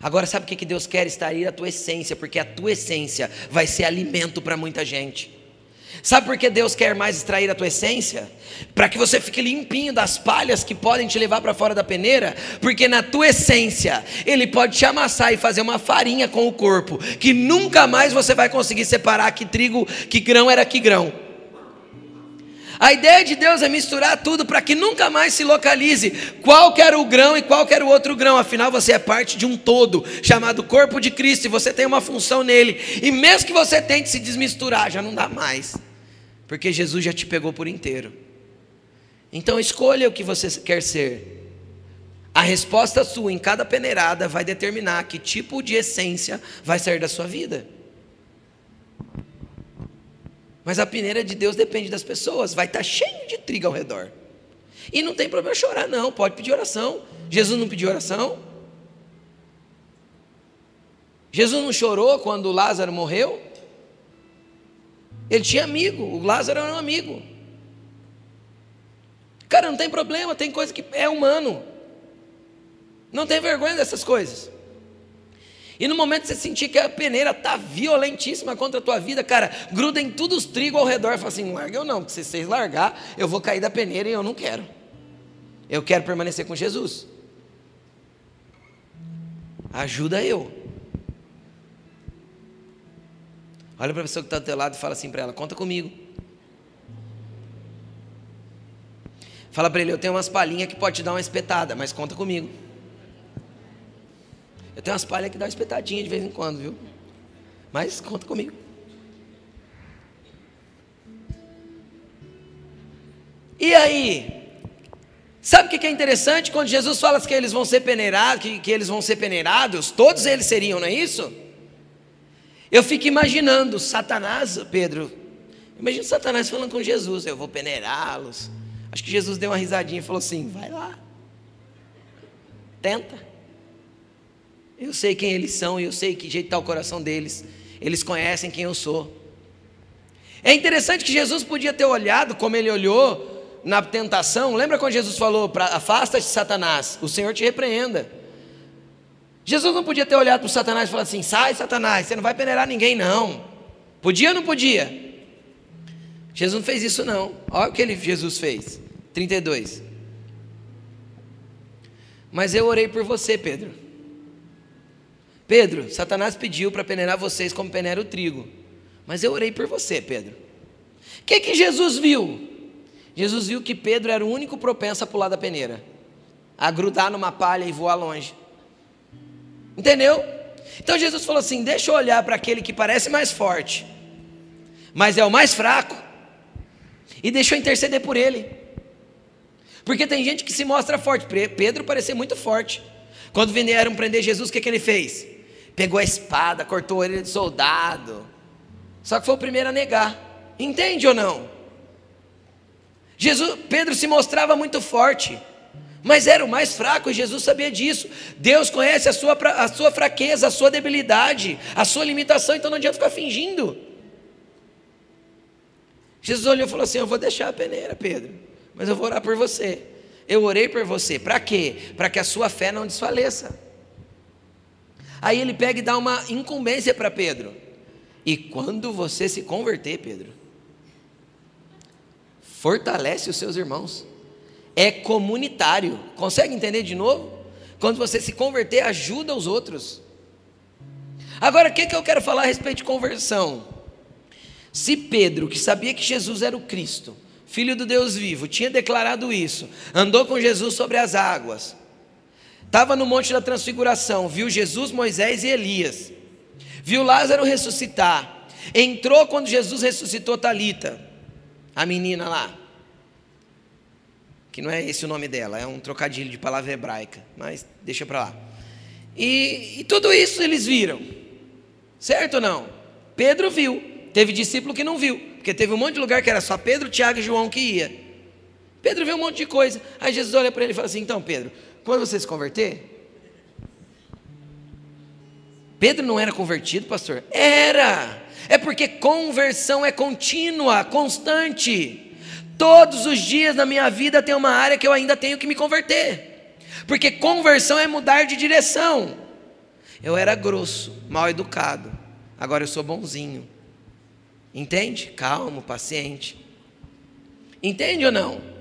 Agora, sabe o que Deus quer? Extrair a tua essência, porque a tua essência vai ser alimento para muita gente. Sabe por que Deus quer mais extrair a tua essência? Para que você fique limpinho das palhas que podem te levar para fora da peneira, porque na tua essência Ele pode te amassar e fazer uma farinha com o corpo, que nunca mais você vai conseguir separar que trigo, que grão era que grão. A ideia de Deus é misturar tudo para que nunca mais se localize qual que era o grão e qual que era o outro grão. Afinal, você é parte de um todo chamado corpo de Cristo e você tem uma função nele. E mesmo que você tente se desmisturar, já não dá mais, porque Jesus já te pegou por inteiro. Então escolha o que você quer ser. A resposta sua em cada peneirada vai determinar que tipo de essência vai sair da sua vida. Mas a peneira de Deus depende das pessoas, vai estar cheio de trigo ao redor. E não tem problema chorar, não, pode pedir oração. Jesus não pediu oração? Jesus não chorou quando Lázaro morreu? Ele tinha amigo, o Lázaro era um amigo. Cara, não tem problema, tem coisa que é humano. Não tem vergonha dessas coisas. E no momento que você sentir que a peneira está violentíssima contra a tua vida, cara, gruda em tudo os trigos ao redor e fala assim: não larga eu não, porque se vocês largar, eu vou cair da peneira e eu não quero. Eu quero permanecer com Jesus. Ajuda eu. Olha para a pessoa que está do teu lado e fala assim para ela: conta comigo. Fala para ele: eu tenho umas palhinhas que pode te dar uma espetada, mas conta comigo. Eu tenho umas palhas que dá uma espetadinha de vez em quando, viu? Mas conta comigo. E aí? Sabe o que é interessante? Quando Jesus fala que eles vão ser peneirados, que, que eles vão ser peneirados, todos eles seriam, não é isso? Eu fico imaginando Satanás, Pedro. Imagina Satanás falando com Jesus: Eu vou peneirá-los. Acho que Jesus deu uma risadinha e falou assim: Vai lá, tenta. Eu sei quem eles são e eu sei que jeito está o coração deles. Eles conhecem quem eu sou. É interessante que Jesus podia ter olhado como ele olhou na tentação. Lembra quando Jesus falou: Afasta-te, Satanás, o Senhor te repreenda. Jesus não podia ter olhado para Satanás e falado assim: Sai, Satanás, você não vai peneirar ninguém, não. Podia ou não podia? Jesus não fez isso, não. Olha o que ele, Jesus fez. 32. Mas eu orei por você, Pedro. Pedro, Satanás pediu para peneirar vocês como peneira o trigo. Mas eu orei por você, Pedro. O que, que Jesus viu? Jesus viu que Pedro era o único propenso a pular da peneira, a grudar numa palha e voar longe. Entendeu? Então Jesus falou assim: deixa eu olhar para aquele que parece mais forte, mas é o mais fraco, e deixa eu interceder por ele. Porque tem gente que se mostra forte. Pedro parecia muito forte. Quando vieram prender Jesus, o que, que ele fez? Pegou a espada, cortou ele de soldado. Só que foi o primeiro a negar. Entende ou não? Jesus, Pedro se mostrava muito forte, mas era o mais fraco e Jesus sabia disso. Deus conhece a sua, a sua fraqueza, a sua debilidade, a sua limitação, então não adianta ficar fingindo. Jesus olhou e falou assim: Eu vou deixar a peneira, Pedro, mas eu vou orar por você. Eu orei por você, para quê? Para que a sua fé não desfaleça. Aí ele pega e dá uma incumbência para Pedro. E quando você se converter, Pedro, fortalece os seus irmãos. É comunitário. Consegue entender de novo? Quando você se converter, ajuda os outros. Agora, o que, que eu quero falar a respeito de conversão? Se Pedro, que sabia que Jesus era o Cristo, Filho do Deus vivo, tinha declarado isso, andou com Jesus sobre as águas, Estava no Monte da Transfiguração, viu Jesus, Moisés e Elias. Viu Lázaro ressuscitar. Entrou quando Jesus ressuscitou Talita, a menina lá. Que não é esse o nome dela, é um trocadilho de palavra hebraica, mas deixa para lá. E, e tudo isso eles viram. Certo ou não? Pedro viu. Teve discípulo que não viu, porque teve um monte de lugar que era só Pedro, Tiago e João que ia. Pedro viu um monte de coisa. Aí Jesus olha para ele e fala assim: Então, Pedro, quando você se converter? Pedro não era convertido, pastor? Era. É porque conversão é contínua, constante. Todos os dias na minha vida tem uma área que eu ainda tenho que me converter. Porque conversão é mudar de direção. Eu era grosso, mal educado. Agora eu sou bonzinho. Entende? Calmo, paciente. Entende ou não?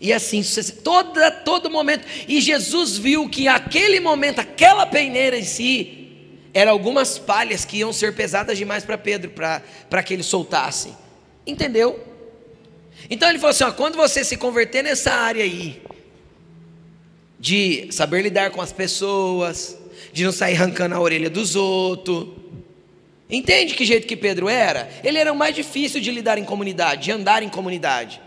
E assim, toda, todo momento. E Jesus viu que aquele momento, aquela peneira em si, eram algumas palhas que iam ser pesadas demais para Pedro, para que ele soltasse. Entendeu? Então ele falou assim: ó, quando você se converter nessa área aí, de saber lidar com as pessoas, de não sair arrancando a orelha dos outros. Entende que jeito que Pedro era? Ele era o mais difícil de lidar em comunidade, de andar em comunidade.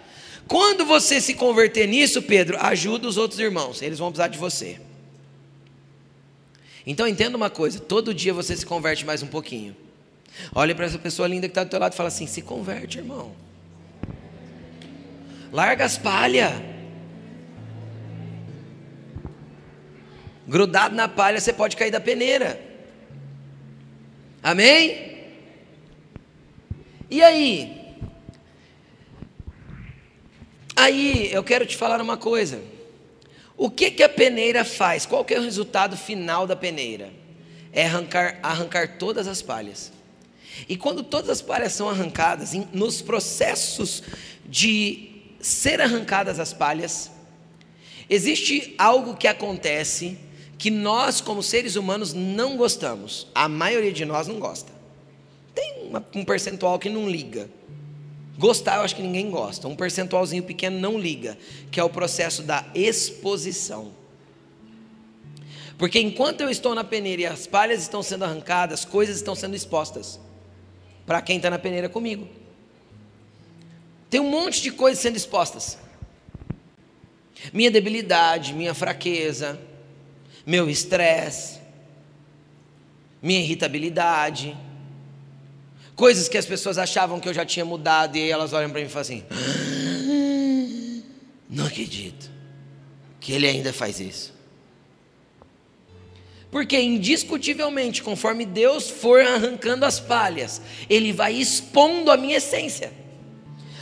Quando você se converter nisso, Pedro, ajuda os outros irmãos, eles vão precisar de você. Então entenda uma coisa: todo dia você se converte mais um pouquinho. Olha para essa pessoa linda que está do teu lado e fala assim: se converte, irmão. Larga as palhas. Grudado na palha, você pode cair da peneira. Amém? E aí? Aí eu quero te falar uma coisa. O que, que a peneira faz? Qual que é o resultado final da peneira? É arrancar, arrancar todas as palhas. E quando todas as palhas são arrancadas, nos processos de ser arrancadas as palhas, existe algo que acontece que nós, como seres humanos, não gostamos. A maioria de nós não gosta. Tem uma, um percentual que não liga. Gostar, eu acho que ninguém gosta. Um percentualzinho pequeno não liga, que é o processo da exposição. Porque enquanto eu estou na peneira e as palhas estão sendo arrancadas, coisas estão sendo expostas para quem está na peneira comigo. Tem um monte de coisas sendo expostas. Minha debilidade, minha fraqueza, meu estresse, minha irritabilidade, coisas que as pessoas achavam que eu já tinha mudado e elas olham para mim e falam assim: ah, não acredito que ele ainda faz isso. Porque indiscutivelmente, conforme Deus for arrancando as palhas, Ele vai expondo a minha essência.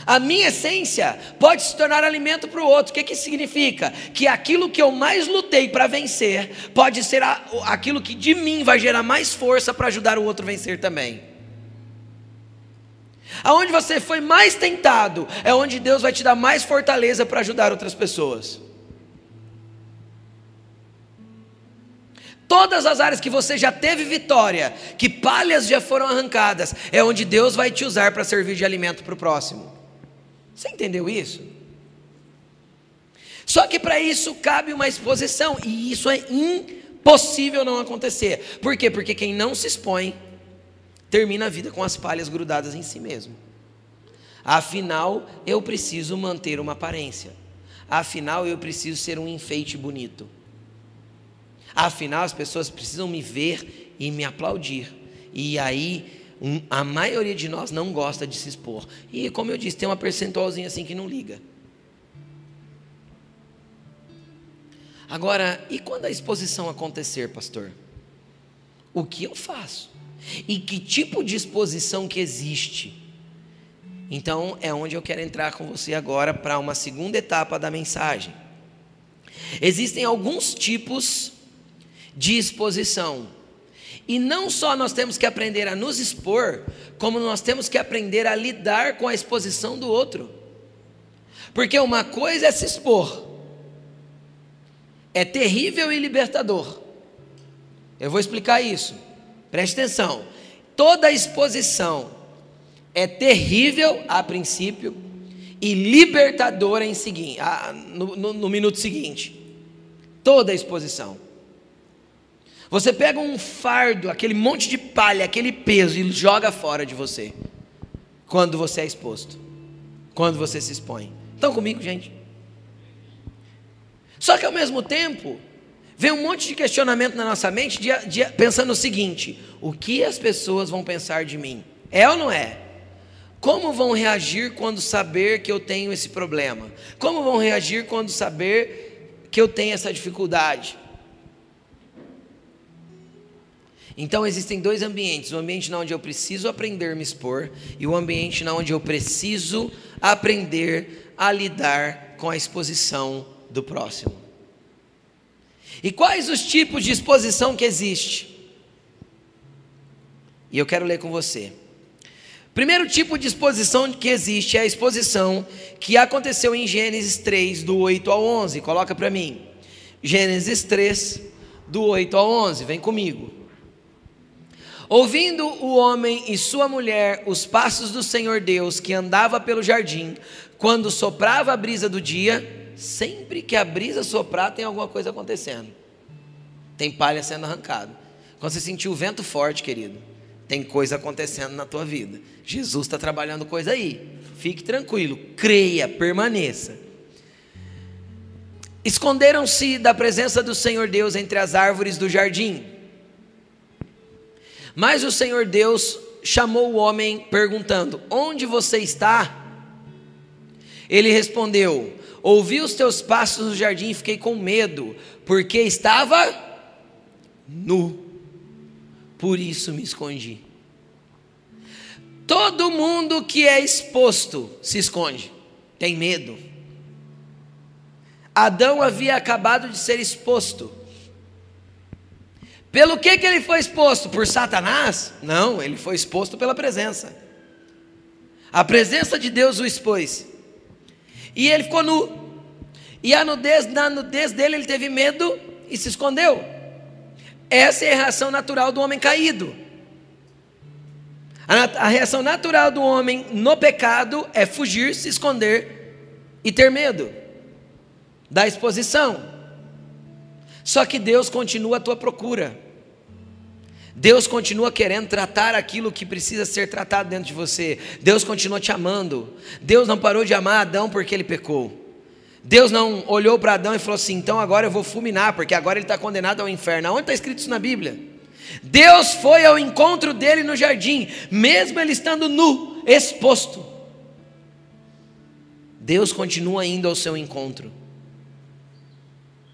A minha essência pode se tornar alimento para o outro. O que, que significa? Que aquilo que eu mais lutei para vencer pode ser a, aquilo que de mim vai gerar mais força para ajudar o outro a vencer também. Aonde você foi mais tentado é onde Deus vai te dar mais fortaleza para ajudar outras pessoas. Todas as áreas que você já teve vitória, que palhas já foram arrancadas, é onde Deus vai te usar para servir de alimento para o próximo. Você entendeu isso? Só que para isso cabe uma exposição, e isso é impossível não acontecer. Por quê? Porque quem não se expõe termina a vida com as palhas grudadas em si mesmo. Afinal, eu preciso manter uma aparência. Afinal, eu preciso ser um enfeite bonito. Afinal, as pessoas precisam me ver e me aplaudir. E aí um, a maioria de nós não gosta de se expor. E como eu disse, tem uma percentualzinha assim que não liga. Agora, e quando a exposição acontecer, pastor? O que eu faço? E que tipo de exposição que existe? Então, é onde eu quero entrar com você agora para uma segunda etapa da mensagem. Existem alguns tipos de exposição. E não só nós temos que aprender a nos expor, como nós temos que aprender a lidar com a exposição do outro. Porque uma coisa é se expor, é terrível e libertador. Eu vou explicar isso, preste atenção. Toda exposição é terrível a princípio e libertadora em seguinte, no, no, no minuto seguinte. Toda exposição. Você pega um fardo, aquele monte de palha, aquele peso e joga fora de você. Quando você é exposto. Quando você se expõe. Estão comigo, gente? Só que ao mesmo tempo, vem um monte de questionamento na nossa mente, de, de, pensando o seguinte: o que as pessoas vão pensar de mim? É ou não é? Como vão reagir quando saber que eu tenho esse problema? Como vão reagir quando saber que eu tenho essa dificuldade? Então existem dois ambientes: o ambiente onde eu preciso aprender a me expor e o ambiente onde eu preciso aprender a lidar com a exposição do próximo. E quais os tipos de exposição que existe? E eu quero ler com você. Primeiro tipo de exposição que existe é a exposição que aconteceu em Gênesis 3, do 8 ao 11. Coloca para mim. Gênesis 3, do 8 ao 11. Vem comigo. Ouvindo o homem e sua mulher os passos do Senhor Deus que andava pelo jardim, quando soprava a brisa do dia, sempre que a brisa soprar, tem alguma coisa acontecendo. Tem palha sendo arrancada. Quando você sentir o vento forte, querido, tem coisa acontecendo na tua vida. Jesus está trabalhando coisa aí. Fique tranquilo, creia, permaneça. Esconderam-se da presença do Senhor Deus entre as árvores do jardim. Mas o Senhor Deus chamou o homem perguntando: Onde você está? Ele respondeu: Ouvi os teus passos no jardim e fiquei com medo, porque estava nu. Por isso me escondi. Todo mundo que é exposto se esconde, tem medo. Adão havia acabado de ser exposto. Pelo que, que ele foi exposto? Por Satanás? Não, ele foi exposto pela presença. A presença de Deus o expôs. E ele ficou nu. E a nudez, na nudez dele, ele teve medo e se escondeu. Essa é a reação natural do homem caído. A, a reação natural do homem no pecado é fugir, se esconder e ter medo da exposição. Só que Deus continua a tua procura. Deus continua querendo tratar aquilo que precisa ser tratado dentro de você. Deus continua te amando. Deus não parou de amar Adão porque ele pecou. Deus não olhou para Adão e falou assim: então agora eu vou fulminar, porque agora ele está condenado ao inferno. Onde está escrito isso na Bíblia? Deus foi ao encontro dele no jardim, mesmo ele estando nu, exposto. Deus continua indo ao seu encontro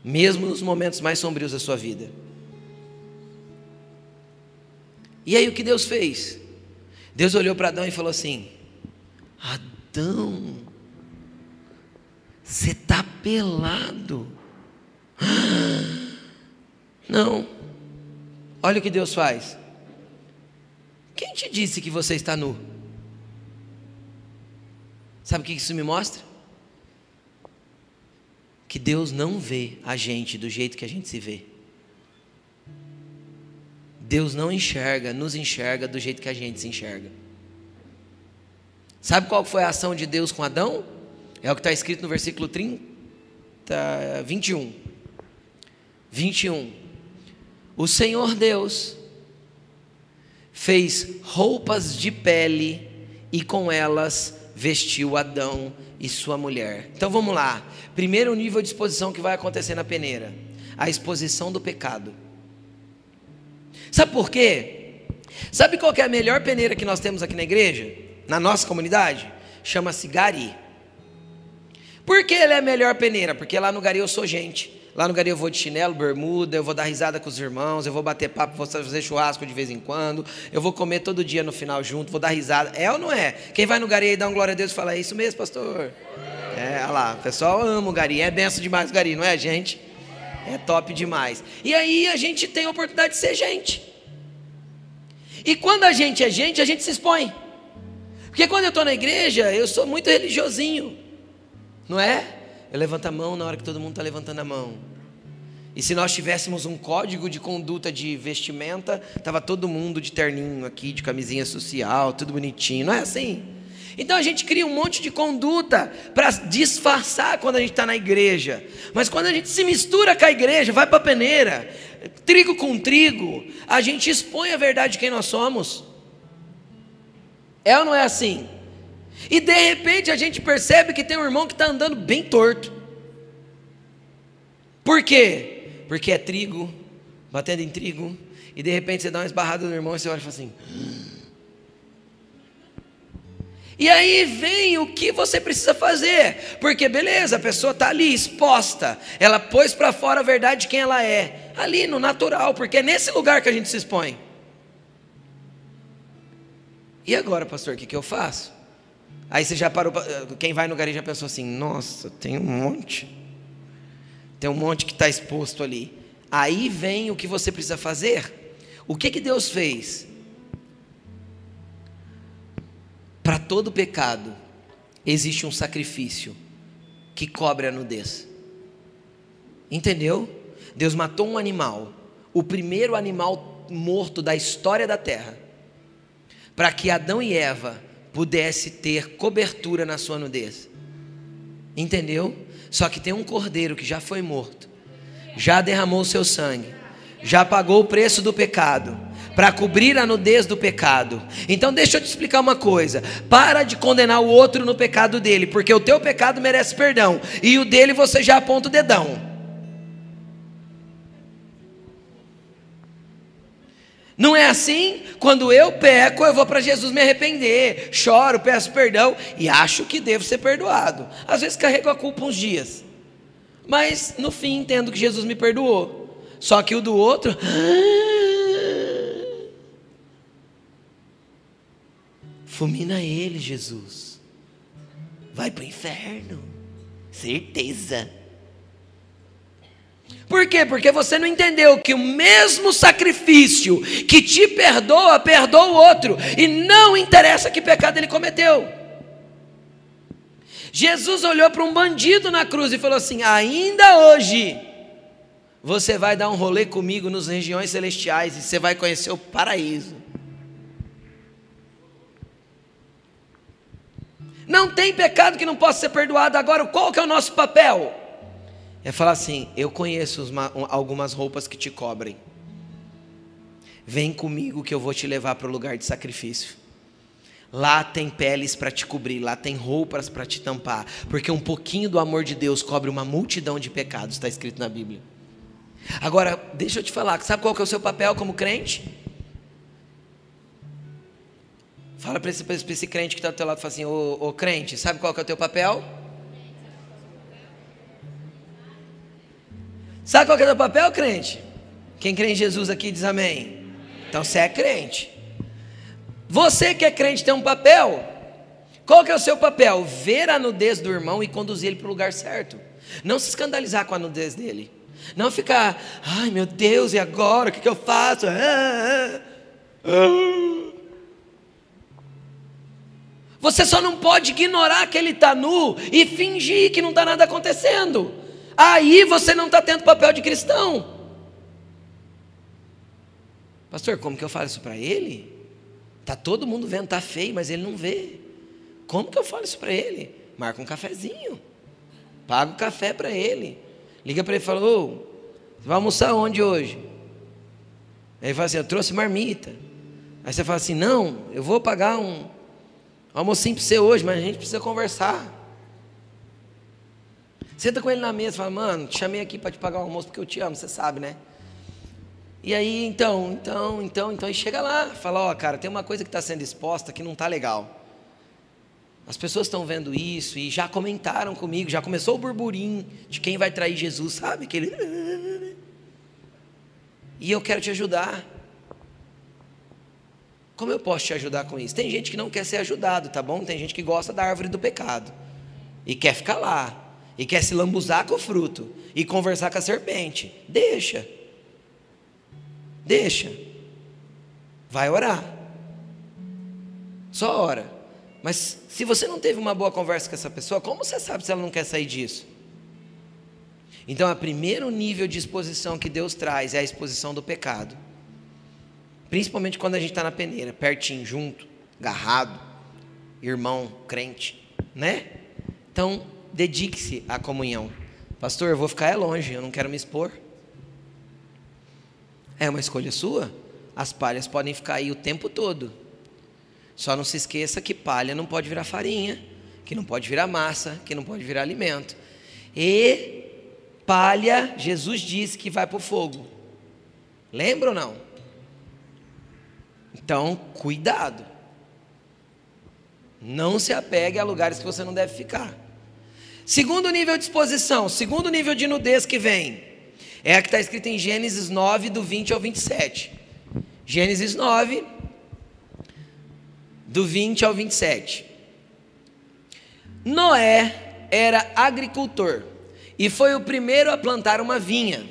mesmo nos momentos mais sombrios da sua vida. E aí o que Deus fez? Deus olhou para Adão e falou assim: Adão, você está pelado. (gasps) Não. Olha o que Deus faz. Quem te disse que você está nu? Sabe o que isso me mostra? que Deus não vê a gente do jeito que a gente se vê. Deus não enxerga, nos enxerga do jeito que a gente se enxerga. Sabe qual foi a ação de Deus com Adão? É o que está escrito no versículo 30, 21. 21. O Senhor Deus fez roupas de pele e com elas vestiu Adão e sua mulher. Então vamos lá. Primeiro nível de exposição que vai acontecer na peneira: a exposição do pecado. Sabe por quê? Sabe qual é a melhor peneira que nós temos aqui na igreja? Na nossa comunidade? Chama-se Gari. Por que ela é a melhor peneira? Porque lá no Gari eu sou gente. Lá no Gari eu vou de chinelo, bermuda, eu vou dar risada com os irmãos, eu vou bater papo, vou fazer churrasco de vez em quando, eu vou comer todo dia no final junto, vou dar risada. É ou não é? Quem vai no Gari e dá um glória a Deus e fala, é isso mesmo, pastor? É, olha lá, o pessoal ama o Gari, é benção demais o Gari, não é, gente? É top demais. E aí a gente tem a oportunidade de ser gente. E quando a gente é gente, a gente se expõe. Porque quando eu estou na igreja, eu sou muito religiosinho, não é? Eu levanto a mão na hora que todo mundo está levantando a mão. E se nós tivéssemos um código de conduta de vestimenta, estava todo mundo de terninho aqui, de camisinha social, tudo bonitinho. Não é assim? Então a gente cria um monte de conduta para disfarçar quando a gente está na igreja. Mas quando a gente se mistura com a igreja, vai para a peneira, trigo com trigo, a gente expõe a verdade de quem nós somos. É ou não é assim? E de repente a gente percebe que tem um irmão que está andando bem torto. Por quê? Porque é trigo, batendo em trigo, e de repente você dá uma esbarrada no irmão e você olha e fala assim. E aí vem o que você precisa fazer, porque beleza, a pessoa está ali exposta, ela pôs para fora a verdade de quem ela é, ali no natural, porque é nesse lugar que a gente se expõe. E agora, pastor, o que, que eu faço? Aí você já parou, quem vai no garim já pensou assim: nossa, tem um monte, tem um monte que está exposto ali. Aí vem o que você precisa fazer. O que, que Deus fez? Para todo pecado, existe um sacrifício que cobre a nudez. Entendeu? Deus matou um animal, o primeiro animal morto da história da terra, para que Adão e Eva pudesse ter cobertura na sua nudez. Entendeu? Só que tem um cordeiro que já foi morto, já derramou o seu sangue, já pagou o preço do pecado, para cobrir a nudez do pecado. Então deixa eu te explicar uma coisa: para de condenar o outro no pecado dele, porque o teu pecado merece perdão, e o dele você já aponta o dedão. Não é assim? Quando eu peco, eu vou para Jesus me arrepender, choro, peço perdão e acho que devo ser perdoado. Às vezes carrego a culpa uns dias, mas no fim entendo que Jesus me perdoou. Só que o do outro. (gasps) Fulmina ele, Jesus. Vai para o inferno. Certeza. Por quê? Porque você não entendeu que o mesmo sacrifício que te perdoa, perdoa o outro, e não interessa que pecado ele cometeu. Jesus olhou para um bandido na cruz e falou assim: Ainda hoje você vai dar um rolê comigo nas regiões celestiais e você vai conhecer o paraíso. Não tem pecado que não possa ser perdoado. Agora, qual que é o nosso papel? É falar assim: eu conheço algumas roupas que te cobrem. Vem comigo que eu vou te levar para o lugar de sacrifício. Lá tem peles para te cobrir, lá tem roupas para te tampar, porque um pouquinho do amor de Deus cobre uma multidão de pecados, está escrito na Bíblia. Agora, deixa eu te falar, sabe qual que é o seu papel como crente? Fala para esse, esse, crente que está do teu lado, fala assim, ô, ô crente, sabe qual que é o teu papel? Sabe qual que é o teu papel, crente? Quem crê em Jesus aqui diz amém. Então você é crente. Você que é crente tem um papel. Qual que é o seu papel? Ver a nudez do irmão e conduzir ele para o lugar certo. Não se escandalizar com a nudez dele. Não ficar, ai meu Deus, e agora? O que, que eu faço? Ah, ah, ah. Você só não pode ignorar que ele está nu e fingir que não está nada acontecendo. Aí você não está tendo papel de cristão. Pastor, como que eu falo isso para ele? Tá todo mundo vendo, tá feio, mas ele não vê. Como que eu falo isso para ele? Marca um cafezinho. Paga o café para ele. Liga para ele e fala: Ô, você vai almoçar onde hoje? Aí ele fala assim: Eu trouxe marmita. Aí você fala assim: Não, eu vou pagar um, almocinho para você hoje, mas a gente precisa conversar. Senta com ele na mesa e fala, mano, te chamei aqui para te pagar o almoço porque eu te amo, você sabe, né? E aí, então, então, então, então, e chega lá, fala, ó, oh, cara, tem uma coisa que está sendo exposta que não está legal. As pessoas estão vendo isso e já comentaram comigo, já começou o burburinho de quem vai trair Jesus, sabe? Que ele... E eu quero te ajudar. Como eu posso te ajudar com isso? Tem gente que não quer ser ajudado, tá bom? Tem gente que gosta da árvore do pecado e quer ficar lá e quer se lambuzar com o fruto e conversar com a serpente. Deixa. Deixa. Vai orar. Só ora. Mas se você não teve uma boa conversa com essa pessoa, como você sabe se ela não quer sair disso? Então, o primeiro nível de exposição que Deus traz é a exposição do pecado. Principalmente quando a gente está na peneira, pertinho, junto, agarrado, irmão, crente, né? Então, dedique-se à comunhão. Pastor, eu vou ficar é longe, eu não quero me expor. É uma escolha sua. As palhas podem ficar aí o tempo todo. Só não se esqueça que palha não pode virar farinha, que não pode virar massa, que não pode virar alimento. E palha, Jesus disse que vai para o fogo. Lembra ou não? Então, cuidado. Não se apegue a lugares que você não deve ficar. Segundo nível de exposição, segundo nível de nudez que vem, é a que está escrita em Gênesis 9, do 20 ao 27. Gênesis 9, do 20 ao 27. Noé era agricultor e foi o primeiro a plantar uma vinha.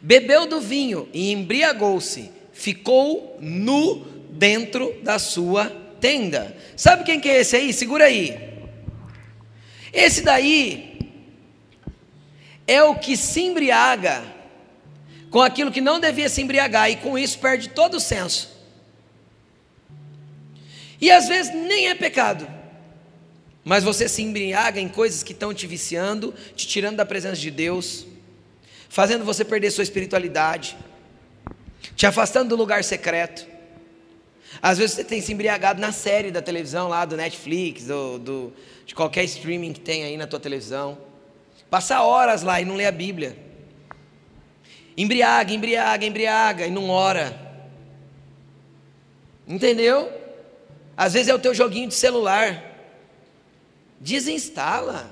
Bebeu do vinho e embriagou-se ficou nu dentro da sua tenda. Sabe quem que é esse aí? Segura aí. Esse daí é o que se embriaga com aquilo que não devia se embriagar e com isso perde todo o senso. E às vezes nem é pecado, mas você se embriaga em coisas que estão te viciando, te tirando da presença de Deus, fazendo você perder sua espiritualidade te afastando do lugar secreto. Às vezes você tem se embriagado na série da televisão lá, do Netflix, do, do, de qualquer streaming que tem aí na tua televisão. Passa horas lá e não lê a Bíblia. Embriaga, embriaga, embriaga e não ora. Entendeu? Às vezes é o teu joguinho de celular. Desinstala.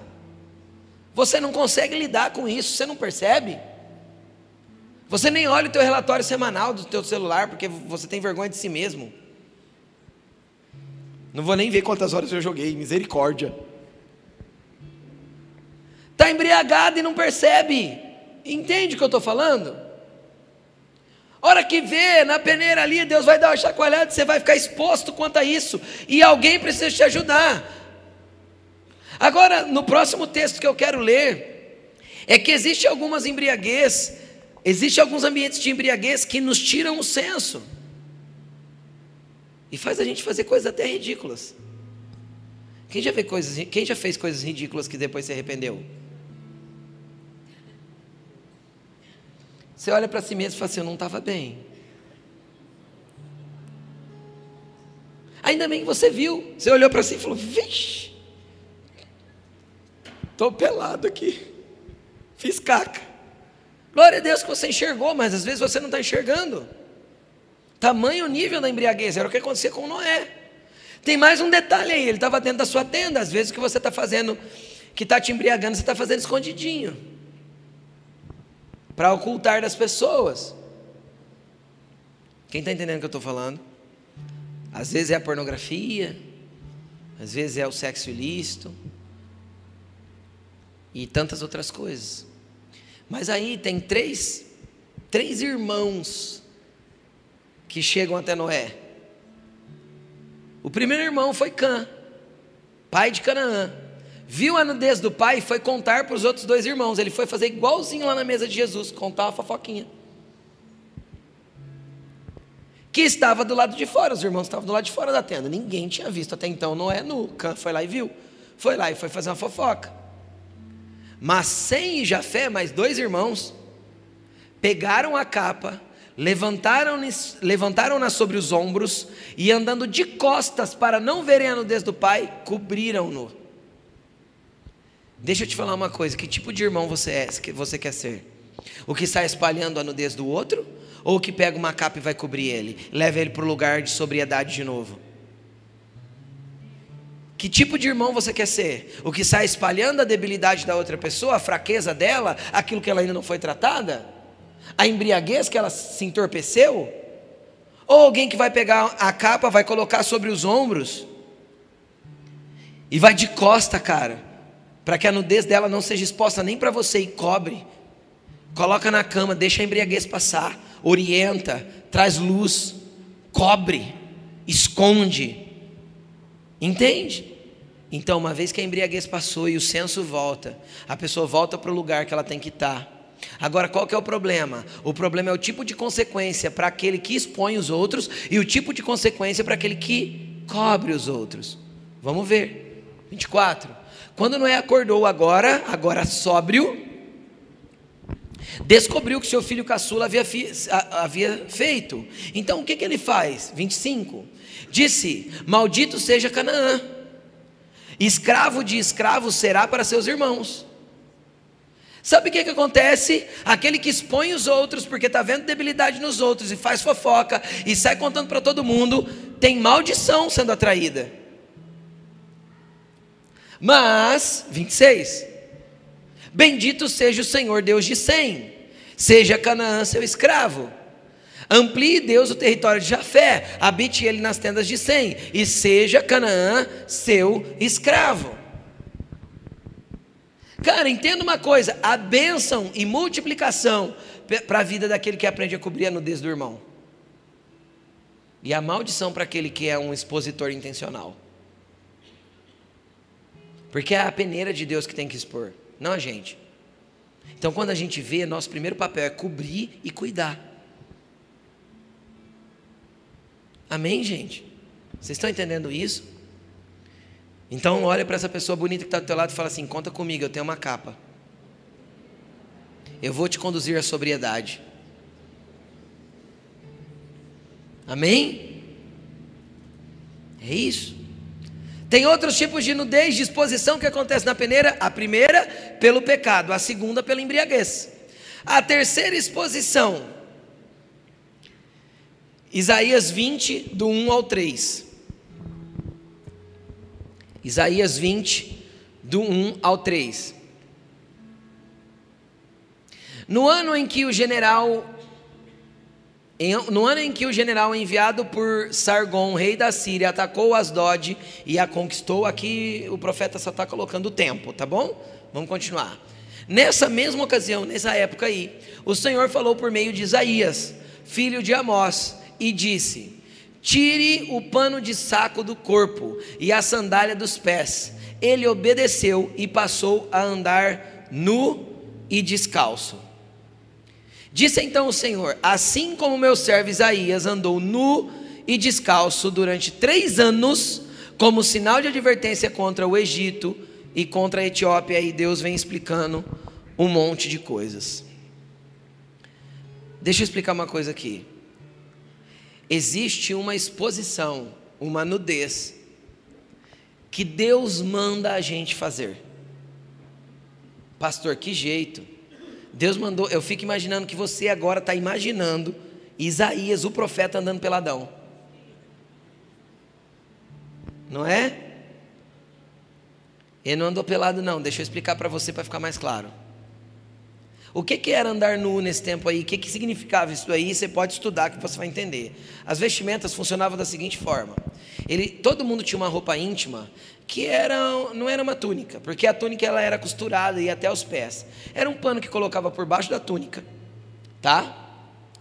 Você não consegue lidar com isso, você não percebe? Você nem olha o teu relatório semanal do teu celular porque você tem vergonha de si mesmo. Não vou nem ver quantas horas eu joguei, misericórdia. está embriagado e não percebe. Entende o que eu estou falando? Hora que vê na peneira ali, Deus vai dar uma chacoalhada, você vai ficar exposto quanto a isso, e alguém precisa te ajudar. Agora, no próximo texto que eu quero ler, é que existe algumas embriaguez, existe alguns ambientes de embriaguez que nos tiram o senso. E faz a gente fazer coisas até ridículas. Quem já, fez coisas, quem já fez coisas ridículas que depois se arrependeu? Você olha para si mesmo e fala assim: Eu não estava bem. Ainda bem que você viu. Você olhou para si e falou: Vixe, estou pelado aqui. Fiz caca. Glória a Deus que você enxergou, mas às vezes você não está enxergando. Tamanho nível da embriaguez, era o que acontecia com Noé. Tem mais um detalhe aí, ele estava dentro da sua tenda, às vezes o que você está fazendo, que está te embriagando, você está fazendo escondidinho. Para ocultar das pessoas. Quem está entendendo o que eu estou falando? Às vezes é a pornografia, às vezes é o sexo ilícito e tantas outras coisas. Mas aí tem três, três irmãos que chegam até Noé. O primeiro irmão foi Cã, pai de Canaã. Viu a nudez do pai e foi contar para os outros dois irmãos. Ele foi fazer igualzinho lá na mesa de Jesus, contar uma fofoquinha. Que estava do lado de fora, os irmãos estavam do lado de fora da tenda. Ninguém tinha visto até então Noé nu. Cã foi lá e viu. Foi lá e foi fazer uma fofoca. Mas Sem e Jafé, mais dois irmãos, pegaram a capa levantaram-na levantaram sobre os ombros e andando de costas para não verem a nudez do pai, cobriram-no. Deixa eu te falar uma coisa: que tipo de irmão você é, que você quer ser? O que está espalhando a nudez do outro? Ou o que pega uma capa e vai cobrir ele? Leva ele para o lugar de sobriedade de novo? Que tipo de irmão você quer ser? O que está espalhando a debilidade da outra pessoa, a fraqueza dela, aquilo que ela ainda não foi tratada? a embriaguez que ela se entorpeceu? Ou alguém que vai pegar a capa, vai colocar sobre os ombros e vai de costa, cara, para que a nudez dela não seja exposta nem para você e cobre. Coloca na cama, deixa a embriaguez passar, orienta, traz luz, cobre, esconde. Entende? Então, uma vez que a embriaguez passou e o senso volta, a pessoa volta para o lugar que ela tem que estar. Tá. Agora, qual que é o problema? O problema é o tipo de consequência para aquele que expõe os outros e o tipo de consequência para aquele que cobre os outros. Vamos ver. 24. Quando Noé acordou agora, agora sóbrio, descobriu que seu filho caçula havia, fi, havia feito. Então o que, que ele faz? 25. Disse: Maldito seja Canaã, escravo de escravo será para seus irmãos. Sabe o que, que acontece? Aquele que expõe os outros porque está vendo debilidade nos outros e faz fofoca e sai contando para todo mundo, tem maldição sendo atraída. Mas, 26. Bendito seja o Senhor Deus de Sem, seja Canaã seu escravo. Amplie Deus o território de Jafé, habite ele nas tendas de Sem, e seja Canaã seu escravo. Cara, entenda uma coisa: a bênção e multiplicação para a vida daquele que aprende a cobrir a nudez do irmão, e a maldição para aquele que é um expositor intencional. Porque é a peneira de Deus que tem que expor, não a gente. Então, quando a gente vê, nosso primeiro papel é cobrir e cuidar. Amém, gente? Vocês estão entendendo isso? Então olha para essa pessoa bonita que está do teu lado e fala assim: conta comigo, eu tenho uma capa. Eu vou te conduzir à sobriedade. Amém? É isso. Tem outros tipos de nudez, de exposição que acontece na peneira. A primeira, pelo pecado. A segunda, pela embriaguez. A terceira exposição. Isaías 20, do 1 ao 3. Isaías 20, do 1 ao 3. No ano em que o general no ano em que o general enviado por Sargon, rei da Síria, atacou Asdod e a conquistou, aqui o profeta só está colocando o tempo, tá bom? Vamos continuar. Nessa mesma ocasião, nessa época aí, o Senhor falou por meio de Isaías, filho de Amós, e disse: Tire o pano de saco do corpo e a sandália dos pés. Ele obedeceu e passou a andar nu e descalço. Disse então o Senhor: Assim como meu servo Isaías andou nu e descalço durante três anos, como sinal de advertência contra o Egito e contra a Etiópia, e Deus vem explicando um monte de coisas. Deixa eu explicar uma coisa aqui. Existe uma exposição, uma nudez, que Deus manda a gente fazer. Pastor, que jeito? Deus mandou, eu fico imaginando que você agora está imaginando Isaías, o profeta, andando peladão. Não é? Ele não andou pelado, não. Deixa eu explicar para você para ficar mais claro. O que, que era andar nu nesse tempo aí? O que, que significava isso aí? Você pode estudar que você vai entender. As vestimentas funcionavam da seguinte forma: ele, todo mundo tinha uma roupa íntima que era, não era uma túnica, porque a túnica ela era costurada e até os pés. Era um pano que colocava por baixo da túnica, tá?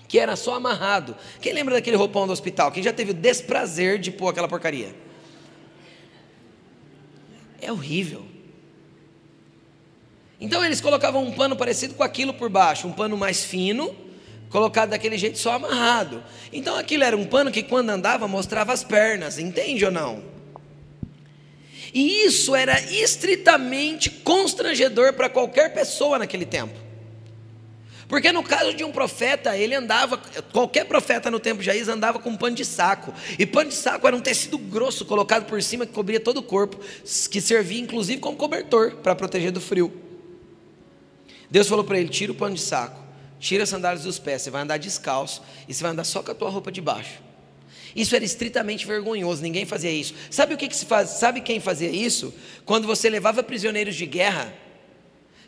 Que era só amarrado. Quem lembra daquele roupão do hospital? Quem já teve o desprazer de pôr aquela porcaria? É horrível. Então eles colocavam um pano parecido com aquilo por baixo, um pano mais fino, colocado daquele jeito só amarrado. Então aquilo era um pano que quando andava mostrava as pernas, entende ou não? E isso era estritamente constrangedor para qualquer pessoa naquele tempo. Porque no caso de um profeta, ele andava, qualquer profeta no tempo de Jair andava com um pano de saco. E pano de saco era um tecido grosso colocado por cima que cobria todo o corpo, que servia inclusive como cobertor para proteger do frio. Deus falou para ele: tira o pano de saco, tira as sandálias dos pés, você vai andar descalço e você vai andar só com a tua roupa de baixo. Isso era estritamente vergonhoso, ninguém fazia isso. Sabe o que, que se faz? Sabe quem fazia isso? Quando você levava prisioneiros de guerra,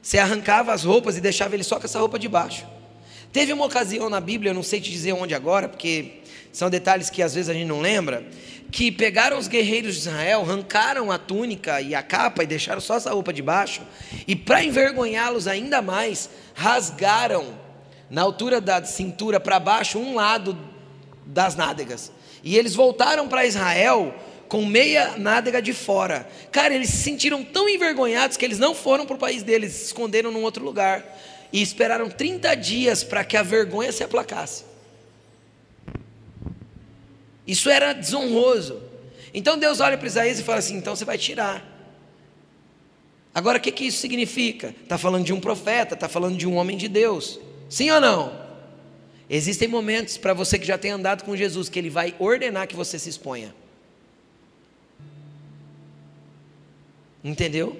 você arrancava as roupas e deixava ele só com essa roupa de baixo. Teve uma ocasião na Bíblia, eu não sei te dizer onde agora, porque são detalhes que às vezes a gente não lembra, que pegaram os guerreiros de Israel, arrancaram a túnica e a capa e deixaram só essa roupa de baixo, e para envergonhá-los ainda mais, rasgaram na altura da cintura para baixo um lado das nádegas. E eles voltaram para Israel com meia nádega de fora. Cara, eles se sentiram tão envergonhados que eles não foram para o país deles, se esconderam num outro lugar. E esperaram 30 dias para que a vergonha se aplacasse. Isso era desonroso. Então Deus olha para Isaías e fala assim: então você vai tirar. Agora o que, que isso significa? Está falando de um profeta, está falando de um homem de Deus. Sim ou não? Existem momentos para você que já tem andado com Jesus que ele vai ordenar que você se exponha. Entendeu?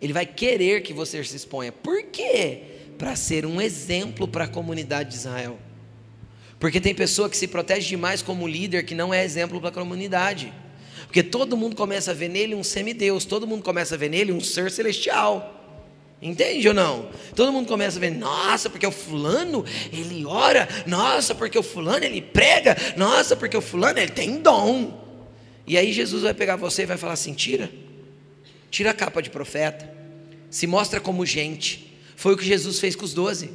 Ele vai querer que você se exponha. Por quê? Para ser um exemplo para a comunidade de Israel. Porque tem pessoa que se protege demais como líder que não é exemplo para a comunidade. Porque todo mundo começa a ver nele um semideus, todo mundo começa a ver nele um ser celestial. Entende ou não? Todo mundo começa a ver, nossa, porque o fulano, ele ora, nossa, porque o fulano, ele prega, nossa, porque o fulano, ele tem dom. E aí Jesus vai pegar você e vai falar assim: tira, tira a capa de profeta, se mostra como gente. Foi o que Jesus fez com os doze.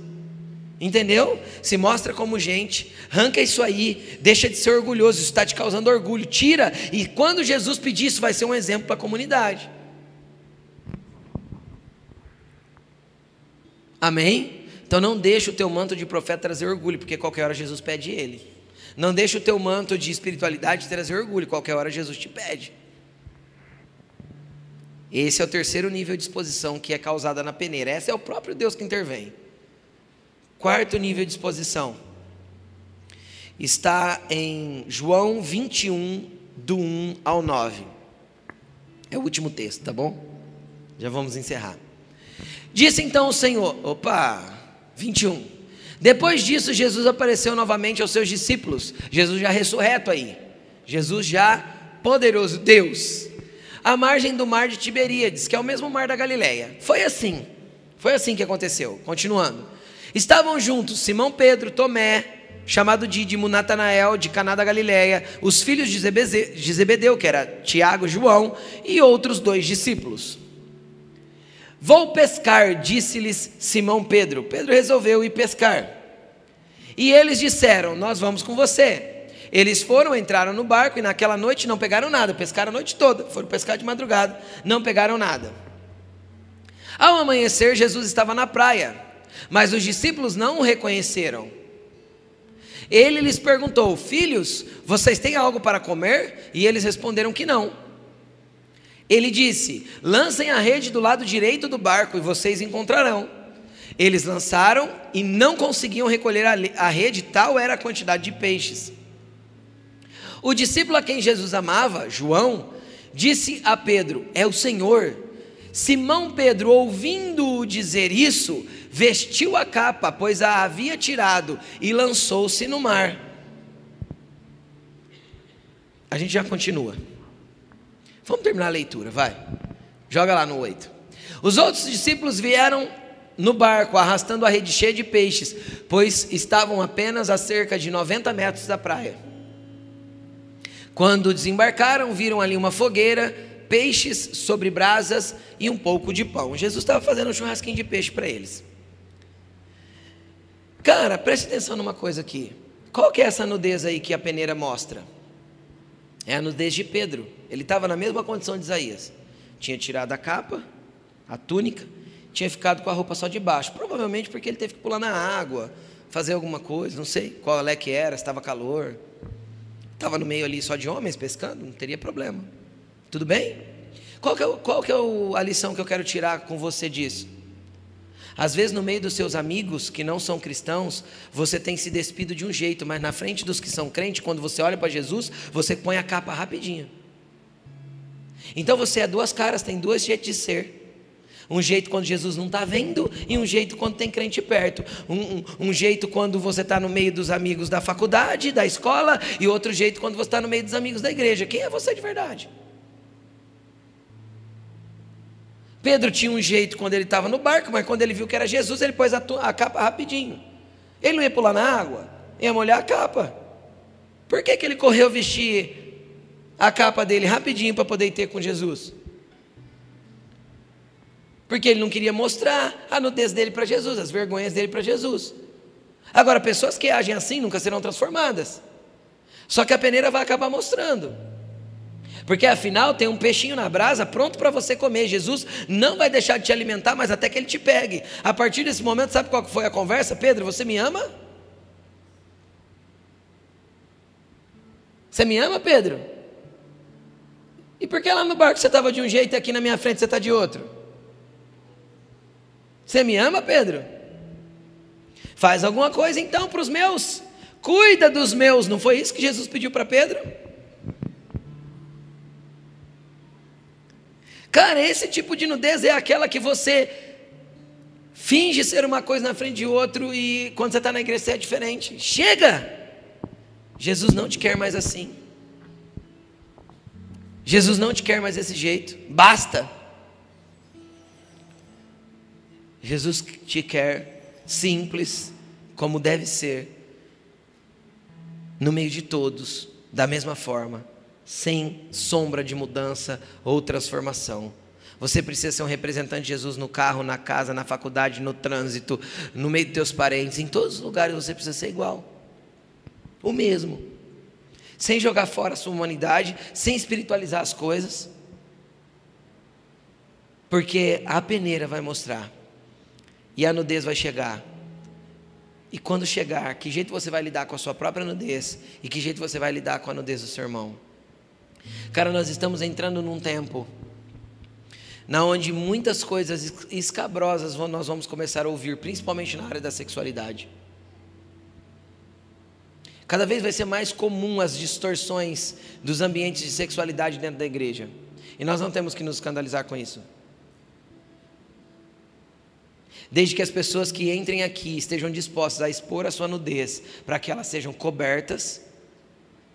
Entendeu? Se mostra como gente, arranca isso aí, deixa de ser orgulhoso, isso está te causando orgulho, tira, e quando Jesus pedir isso, vai ser um exemplo para a comunidade. Amém? Então não deixa o teu manto de profeta trazer orgulho, porque qualquer hora Jesus pede ele. Não deixa o teu manto de espiritualidade trazer orgulho, qualquer hora Jesus te pede. Esse é o terceiro nível de exposição que é causada na peneira. Esse é o próprio Deus que intervém. Quarto nível de exposição está em João 21, do 1 ao 9. É o último texto, tá bom? Já vamos encerrar. Disse então o Senhor, opa, 21. Depois disso, Jesus apareceu novamente aos seus discípulos. Jesus já ressurreto aí. Jesus já poderoso Deus. À margem do mar de Tiberíades, que é o mesmo mar da Galileia. Foi assim. Foi assim que aconteceu. Continuando. Estavam juntos Simão Pedro, Tomé, chamado Dídimo, Natanael, de Caná da Galileia, os filhos de Zebedeu, que era Tiago e João, e outros dois discípulos. Vou pescar, disse-lhes Simão Pedro. Pedro resolveu ir pescar. E eles disseram: Nós vamos com você. Eles foram, entraram no barco e naquela noite não pegaram nada, pescaram a noite toda, foram pescar de madrugada, não pegaram nada. Ao amanhecer, Jesus estava na praia, mas os discípulos não o reconheceram. Ele lhes perguntou: Filhos, vocês têm algo para comer? E eles responderam que não. Ele disse: Lancem a rede do lado direito do barco e vocês encontrarão. Eles lançaram e não conseguiam recolher a rede, tal era a quantidade de peixes. O discípulo a quem Jesus amava, João, disse a Pedro: É o Senhor. Simão Pedro, ouvindo-o dizer isso, vestiu a capa, pois a havia tirado, e lançou-se no mar. A gente já continua. Vamos terminar a leitura, vai. Joga lá no 8. Os outros discípulos vieram no barco, arrastando a rede cheia de peixes, pois estavam apenas a cerca de 90 metros da praia. Quando desembarcaram, viram ali uma fogueira, peixes sobre brasas e um pouco de pão. Jesus estava fazendo um churrasquinho de peixe para eles. Cara, preste atenção numa coisa aqui. Qual que é essa nudez aí que a peneira mostra? É a nudez de Pedro. Ele estava na mesma condição de Isaías. Tinha tirado a capa, a túnica, tinha ficado com a roupa só de baixo. Provavelmente porque ele teve que pular na água, fazer alguma coisa, não sei qual é que era, estava calor. Estava no meio ali só de homens pescando, não teria problema. Tudo bem? Qual que é, qual que é a lição que eu quero tirar com você disso? Às vezes, no meio dos seus amigos que não são cristãos, você tem se despido de um jeito, mas na frente dos que são crentes, quando você olha para Jesus, você põe a capa rapidinho. Então você é duas caras, tem dois jeitos de ser. Um jeito quando Jesus não está vendo e um jeito quando tem crente perto. Um, um, um jeito quando você está no meio dos amigos da faculdade, da escola, e outro jeito quando você está no meio dos amigos da igreja. Quem é você de verdade? Pedro tinha um jeito quando ele estava no barco, mas quando ele viu que era Jesus, ele pôs a, a, capa rapidinho. Ele não ia pular na água, ia molhar a capa. Por que, que ele correu vestir a capa dele rapidinho para poder ter com Jesus? Porque ele não queria mostrar a nudez dele para Jesus, as vergonhas dele para Jesus. Agora, pessoas que agem assim nunca serão transformadas. Só que a peneira vai acabar mostrando. Porque afinal tem um peixinho na brasa pronto para você comer. Jesus não vai deixar de te alimentar, mas até que ele te pegue. A partir desse momento, sabe qual foi a conversa? Pedro, você me ama? Você me ama, Pedro? E por que lá no barco você estava de um jeito e aqui na minha frente você está de outro? Você me ama, Pedro? Faz alguma coisa então para os meus. Cuida dos meus. Não foi isso que Jesus pediu para Pedro? Cara, esse tipo de nudez é aquela que você finge ser uma coisa na frente de outro e quando você está na igreja você é diferente. Chega! Jesus não te quer mais assim. Jesus não te quer mais desse jeito. Basta. Jesus te quer simples, como deve ser, no meio de todos, da mesma forma sem sombra de mudança ou transformação. Você precisa ser um representante de Jesus no carro, na casa, na faculdade, no trânsito, no meio dos teus parentes, em todos os lugares você precisa ser igual. O mesmo. Sem jogar fora a sua humanidade, sem espiritualizar as coisas. Porque a peneira vai mostrar. E a nudez vai chegar. E quando chegar, que jeito você vai lidar com a sua própria nudez? E que jeito você vai lidar com a nudez do seu irmão? Cara, nós estamos entrando num tempo na onde muitas coisas escabrosas nós vamos começar a ouvir, principalmente na área da sexualidade. Cada vez vai ser mais comum as distorções dos ambientes de sexualidade dentro da igreja. E nós não temos que nos escandalizar com isso. Desde que as pessoas que entrem aqui estejam dispostas a expor a sua nudez, para que elas sejam cobertas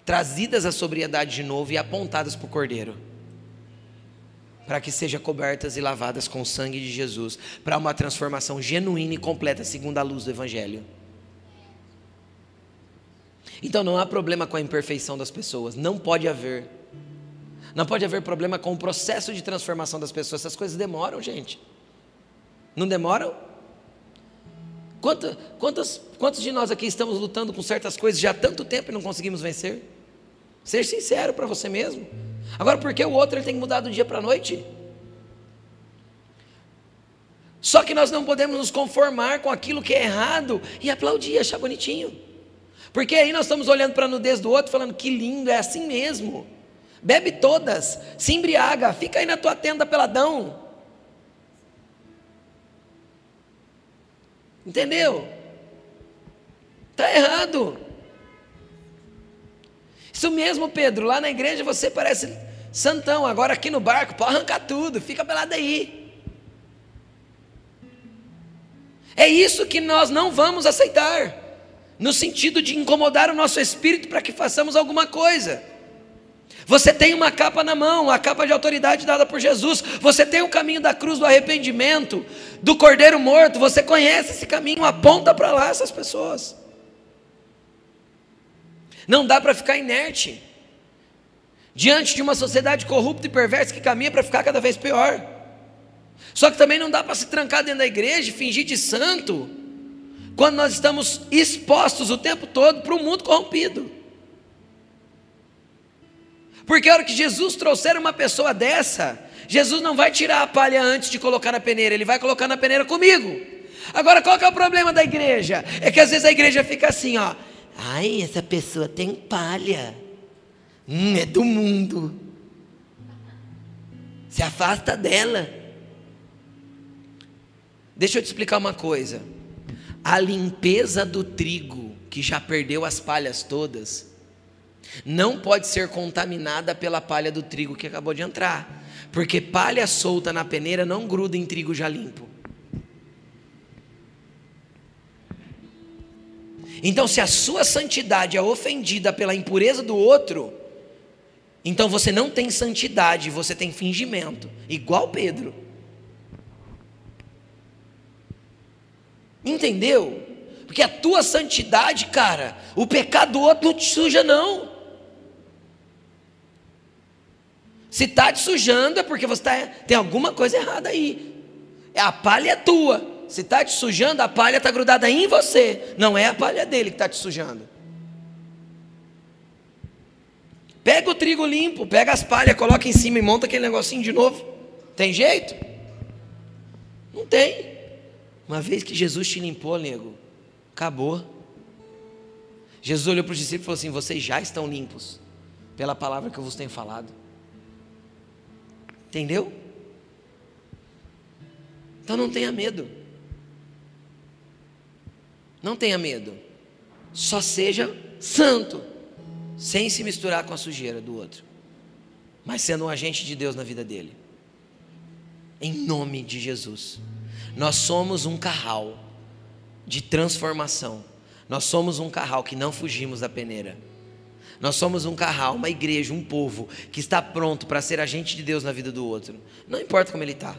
trazidas à sobriedade de novo e apontadas para o Cordeiro, para que sejam cobertas e lavadas com o sangue de Jesus, para uma transformação genuína e completa segundo a luz do Evangelho. Então não há problema com a imperfeição das pessoas, não pode haver. Não pode haver problema com o processo de transformação das pessoas, essas coisas demoram, gente. Não demoram? Quantos, quantos, quantos de nós aqui estamos lutando com certas coisas já há tanto tempo e não conseguimos vencer? Seja sincero para você mesmo. Agora, por que o outro ele tem que mudar do dia para a noite? Só que nós não podemos nos conformar com aquilo que é errado e aplaudir, achar bonitinho. Porque aí nós estamos olhando para a nudez do outro, falando que lindo, é assim mesmo. Bebe todas, se embriaga, fica aí na tua tenda peladão. Entendeu? Está errado. Isso mesmo, Pedro, lá na igreja você parece santão, agora aqui no barco, pode arrancar tudo, fica pelado aí. É isso que nós não vamos aceitar no sentido de incomodar o nosso espírito para que façamos alguma coisa. Você tem uma capa na mão, a capa de autoridade dada por Jesus. Você tem o caminho da cruz do arrependimento, do cordeiro morto. Você conhece esse caminho, aponta para lá essas pessoas. Não dá para ficar inerte diante de uma sociedade corrupta e perversa que caminha para ficar cada vez pior. Só que também não dá para se trancar dentro da igreja e fingir de santo quando nós estamos expostos o tempo todo para um mundo corrompido. Porque a hora que Jesus trouxer uma pessoa dessa, Jesus não vai tirar a palha antes de colocar na peneira, ele vai colocar na peneira comigo. Agora, qual que é o problema da igreja? É que às vezes a igreja fica assim, ó. Ai, essa pessoa tem palha. Hum, é do mundo. Se afasta dela. Deixa eu te explicar uma coisa a limpeza do trigo, que já perdeu as palhas todas, não pode ser contaminada pela palha do trigo que acabou de entrar, porque palha solta na peneira não gruda em trigo já limpo. Então, se a sua santidade é ofendida pela impureza do outro, então você não tem santidade, você tem fingimento, igual Pedro. Entendeu? Porque a tua santidade, cara, o pecado do outro não te suja, não. Se está te sujando é porque você tá, tem alguma coisa errada aí. A palha é tua. Se está te sujando, a palha está grudada em você. Não é a palha dele que está te sujando. Pega o trigo limpo, pega as palhas, coloca em cima e monta aquele negocinho de novo. Tem jeito? Não tem. Uma vez que Jesus te limpou, nego, acabou. Jesus olhou para os discípulos e falou assim: Vocês já estão limpos pela palavra que eu vos tenho falado. Entendeu? Então não tenha medo. Não tenha medo. Só seja santo, sem se misturar com a sujeira do outro, mas sendo um agente de Deus na vida dele. Em nome de Jesus. Nós somos um carral de transformação. Nós somos um carral que não fugimos da peneira. Nós somos um carral, uma igreja, um povo que está pronto para ser agente de Deus na vida do outro. Não importa como ele está.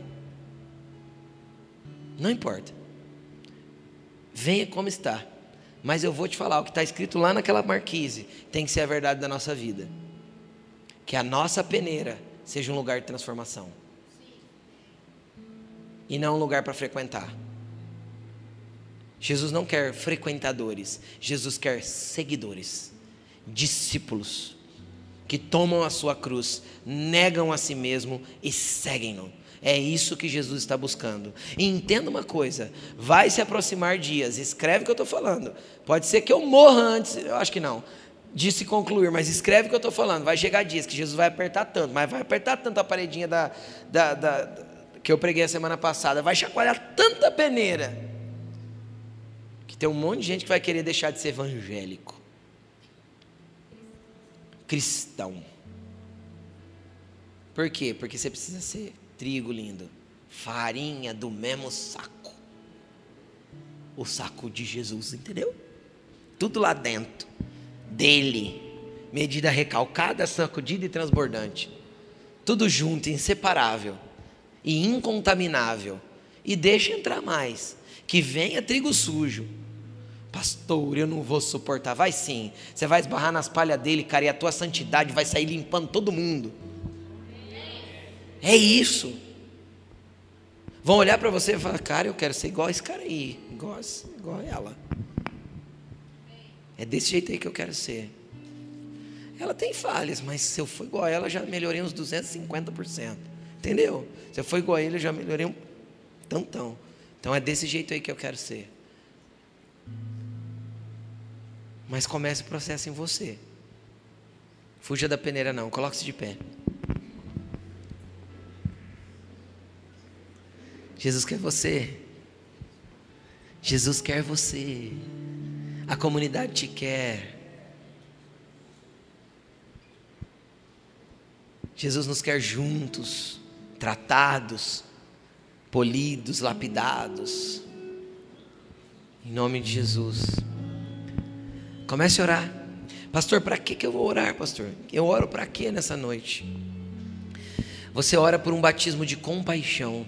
Não importa. Venha como está. Mas eu vou te falar, o que está escrito lá naquela marquise tem que ser a verdade da nossa vida. Que a nossa peneira seja um lugar de transformação e não um lugar para frequentar. Jesus não quer frequentadores, Jesus quer seguidores, discípulos que tomam a sua cruz, negam a si mesmo e seguem-no. É isso que Jesus está buscando. E entenda uma coisa: vai se aproximar dias, escreve o que eu estou falando. Pode ser que eu morra antes, eu acho que não, de se concluir, mas escreve o que eu estou falando. Vai chegar dias que Jesus vai apertar tanto, mas vai apertar tanto a paredinha da, da, da que eu preguei a semana passada, vai chacoalhar tanta peneira que tem um monte de gente que vai querer deixar de ser evangélico, cristão. Por quê? Porque você precisa ser trigo lindo, farinha do mesmo saco. O saco de Jesus, entendeu? Tudo lá dentro dele, medida recalcada, sacudida e transbordante. Tudo junto, inseparável e incontaminável. E deixa entrar mais. Que venha trigo sujo. Pastor, eu não vou suportar. Vai sim. Você vai esbarrar nas palhas dele, cara, e a tua santidade vai sair limpando todo mundo. É isso. Vão olhar para você e falar, cara, eu quero ser igual a esse cara aí, igual, igual a ela. É desse jeito aí que eu quero ser. Ela tem falhas, mas se eu for igual a ela, já melhorei uns 250%. Entendeu? Se eu for igual a ele, eu já melhorei um tantão. Então é desse jeito aí que eu quero ser. Mas comece o processo em você. Fuja da peneira não, coloque-se de pé. Jesus quer você. Jesus quer você. A comunidade te quer. Jesus nos quer juntos, tratados, polidos, lapidados. Em nome de Jesus. Comece a orar. Pastor, para que, que eu vou orar, pastor? Eu oro para quê nessa noite? Você ora por um batismo de compaixão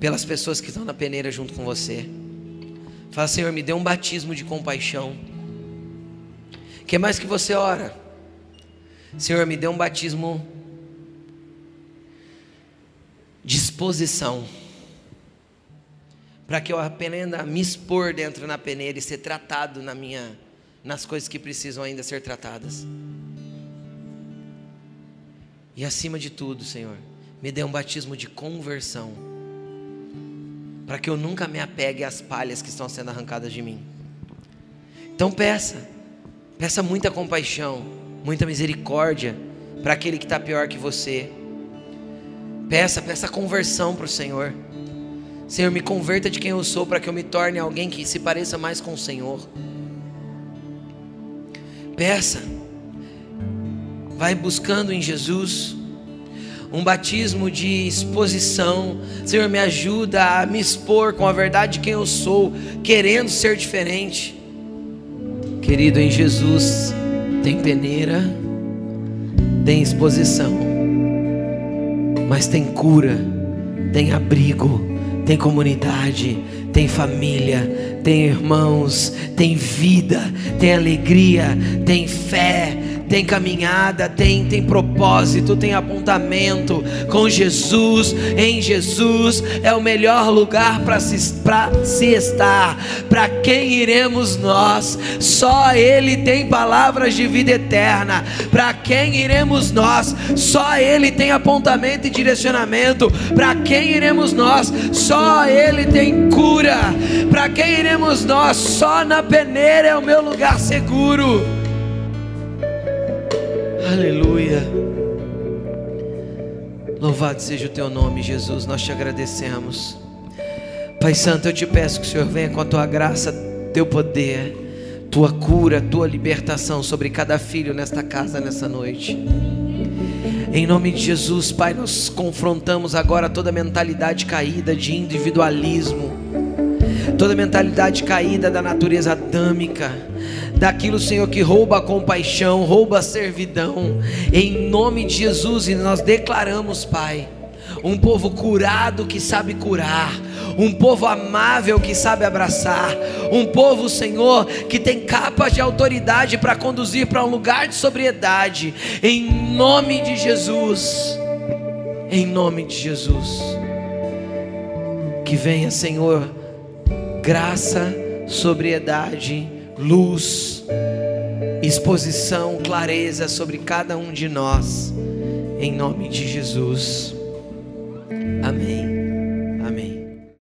pelas pessoas que estão na peneira junto com você. Fala, Senhor, me dê um batismo de compaixão. que mais que você ora? Senhor, me dê um batismo de exposição. Para que eu aprenda a me expor dentro na peneira e ser tratado na minha, nas coisas que precisam ainda ser tratadas. E acima de tudo, Senhor, me dê um batismo de conversão para que eu nunca me apegue às palhas que estão sendo arrancadas de mim. Então peça, peça muita compaixão, muita misericórdia para aquele que está pior que você. Peça, peça conversão para o Senhor. Senhor, me converta de quem eu sou para que eu me torne alguém que se pareça mais com o Senhor. Peça, vai buscando em Jesus um batismo de exposição. Senhor, me ajuda a me expor com a verdade de quem eu sou, querendo ser diferente. Querido, em Jesus tem peneira, tem exposição, mas tem cura, tem abrigo, tem comunidade, tem família, tem irmãos, tem vida, tem alegria, tem fé, tem caminhada, tem, tem propósito, tem apontamento com Jesus, em Jesus é o melhor lugar para se, se estar. Para quem iremos nós? Só Ele tem palavras de vida eterna. Para quem iremos nós? Só Ele tem apontamento e direcionamento. Para quem iremos nós? Só Ele tem cura. Para quem iremos nós? Só na peneira é o meu lugar seguro. Aleluia. Louvado seja o teu nome, Jesus. Nós te agradecemos. Pai Santo, eu te peço que o Senhor venha com a tua graça, teu poder, tua cura, tua libertação sobre cada filho nesta casa, nessa noite. Em nome de Jesus, Pai, nós confrontamos agora toda mentalidade caída de individualismo, toda mentalidade caída da natureza adâmica daquilo, Senhor, que rouba a compaixão, rouba a servidão, em nome de Jesus, e nós declaramos, Pai, um povo curado que sabe curar, um povo amável que sabe abraçar, um povo, Senhor, que tem capas de autoridade para conduzir para um lugar de sobriedade, em nome de Jesus, em nome de Jesus, que venha, Senhor, graça, sobriedade, luz, exposição, clareza sobre cada um de nós, em nome de Jesus. Amém.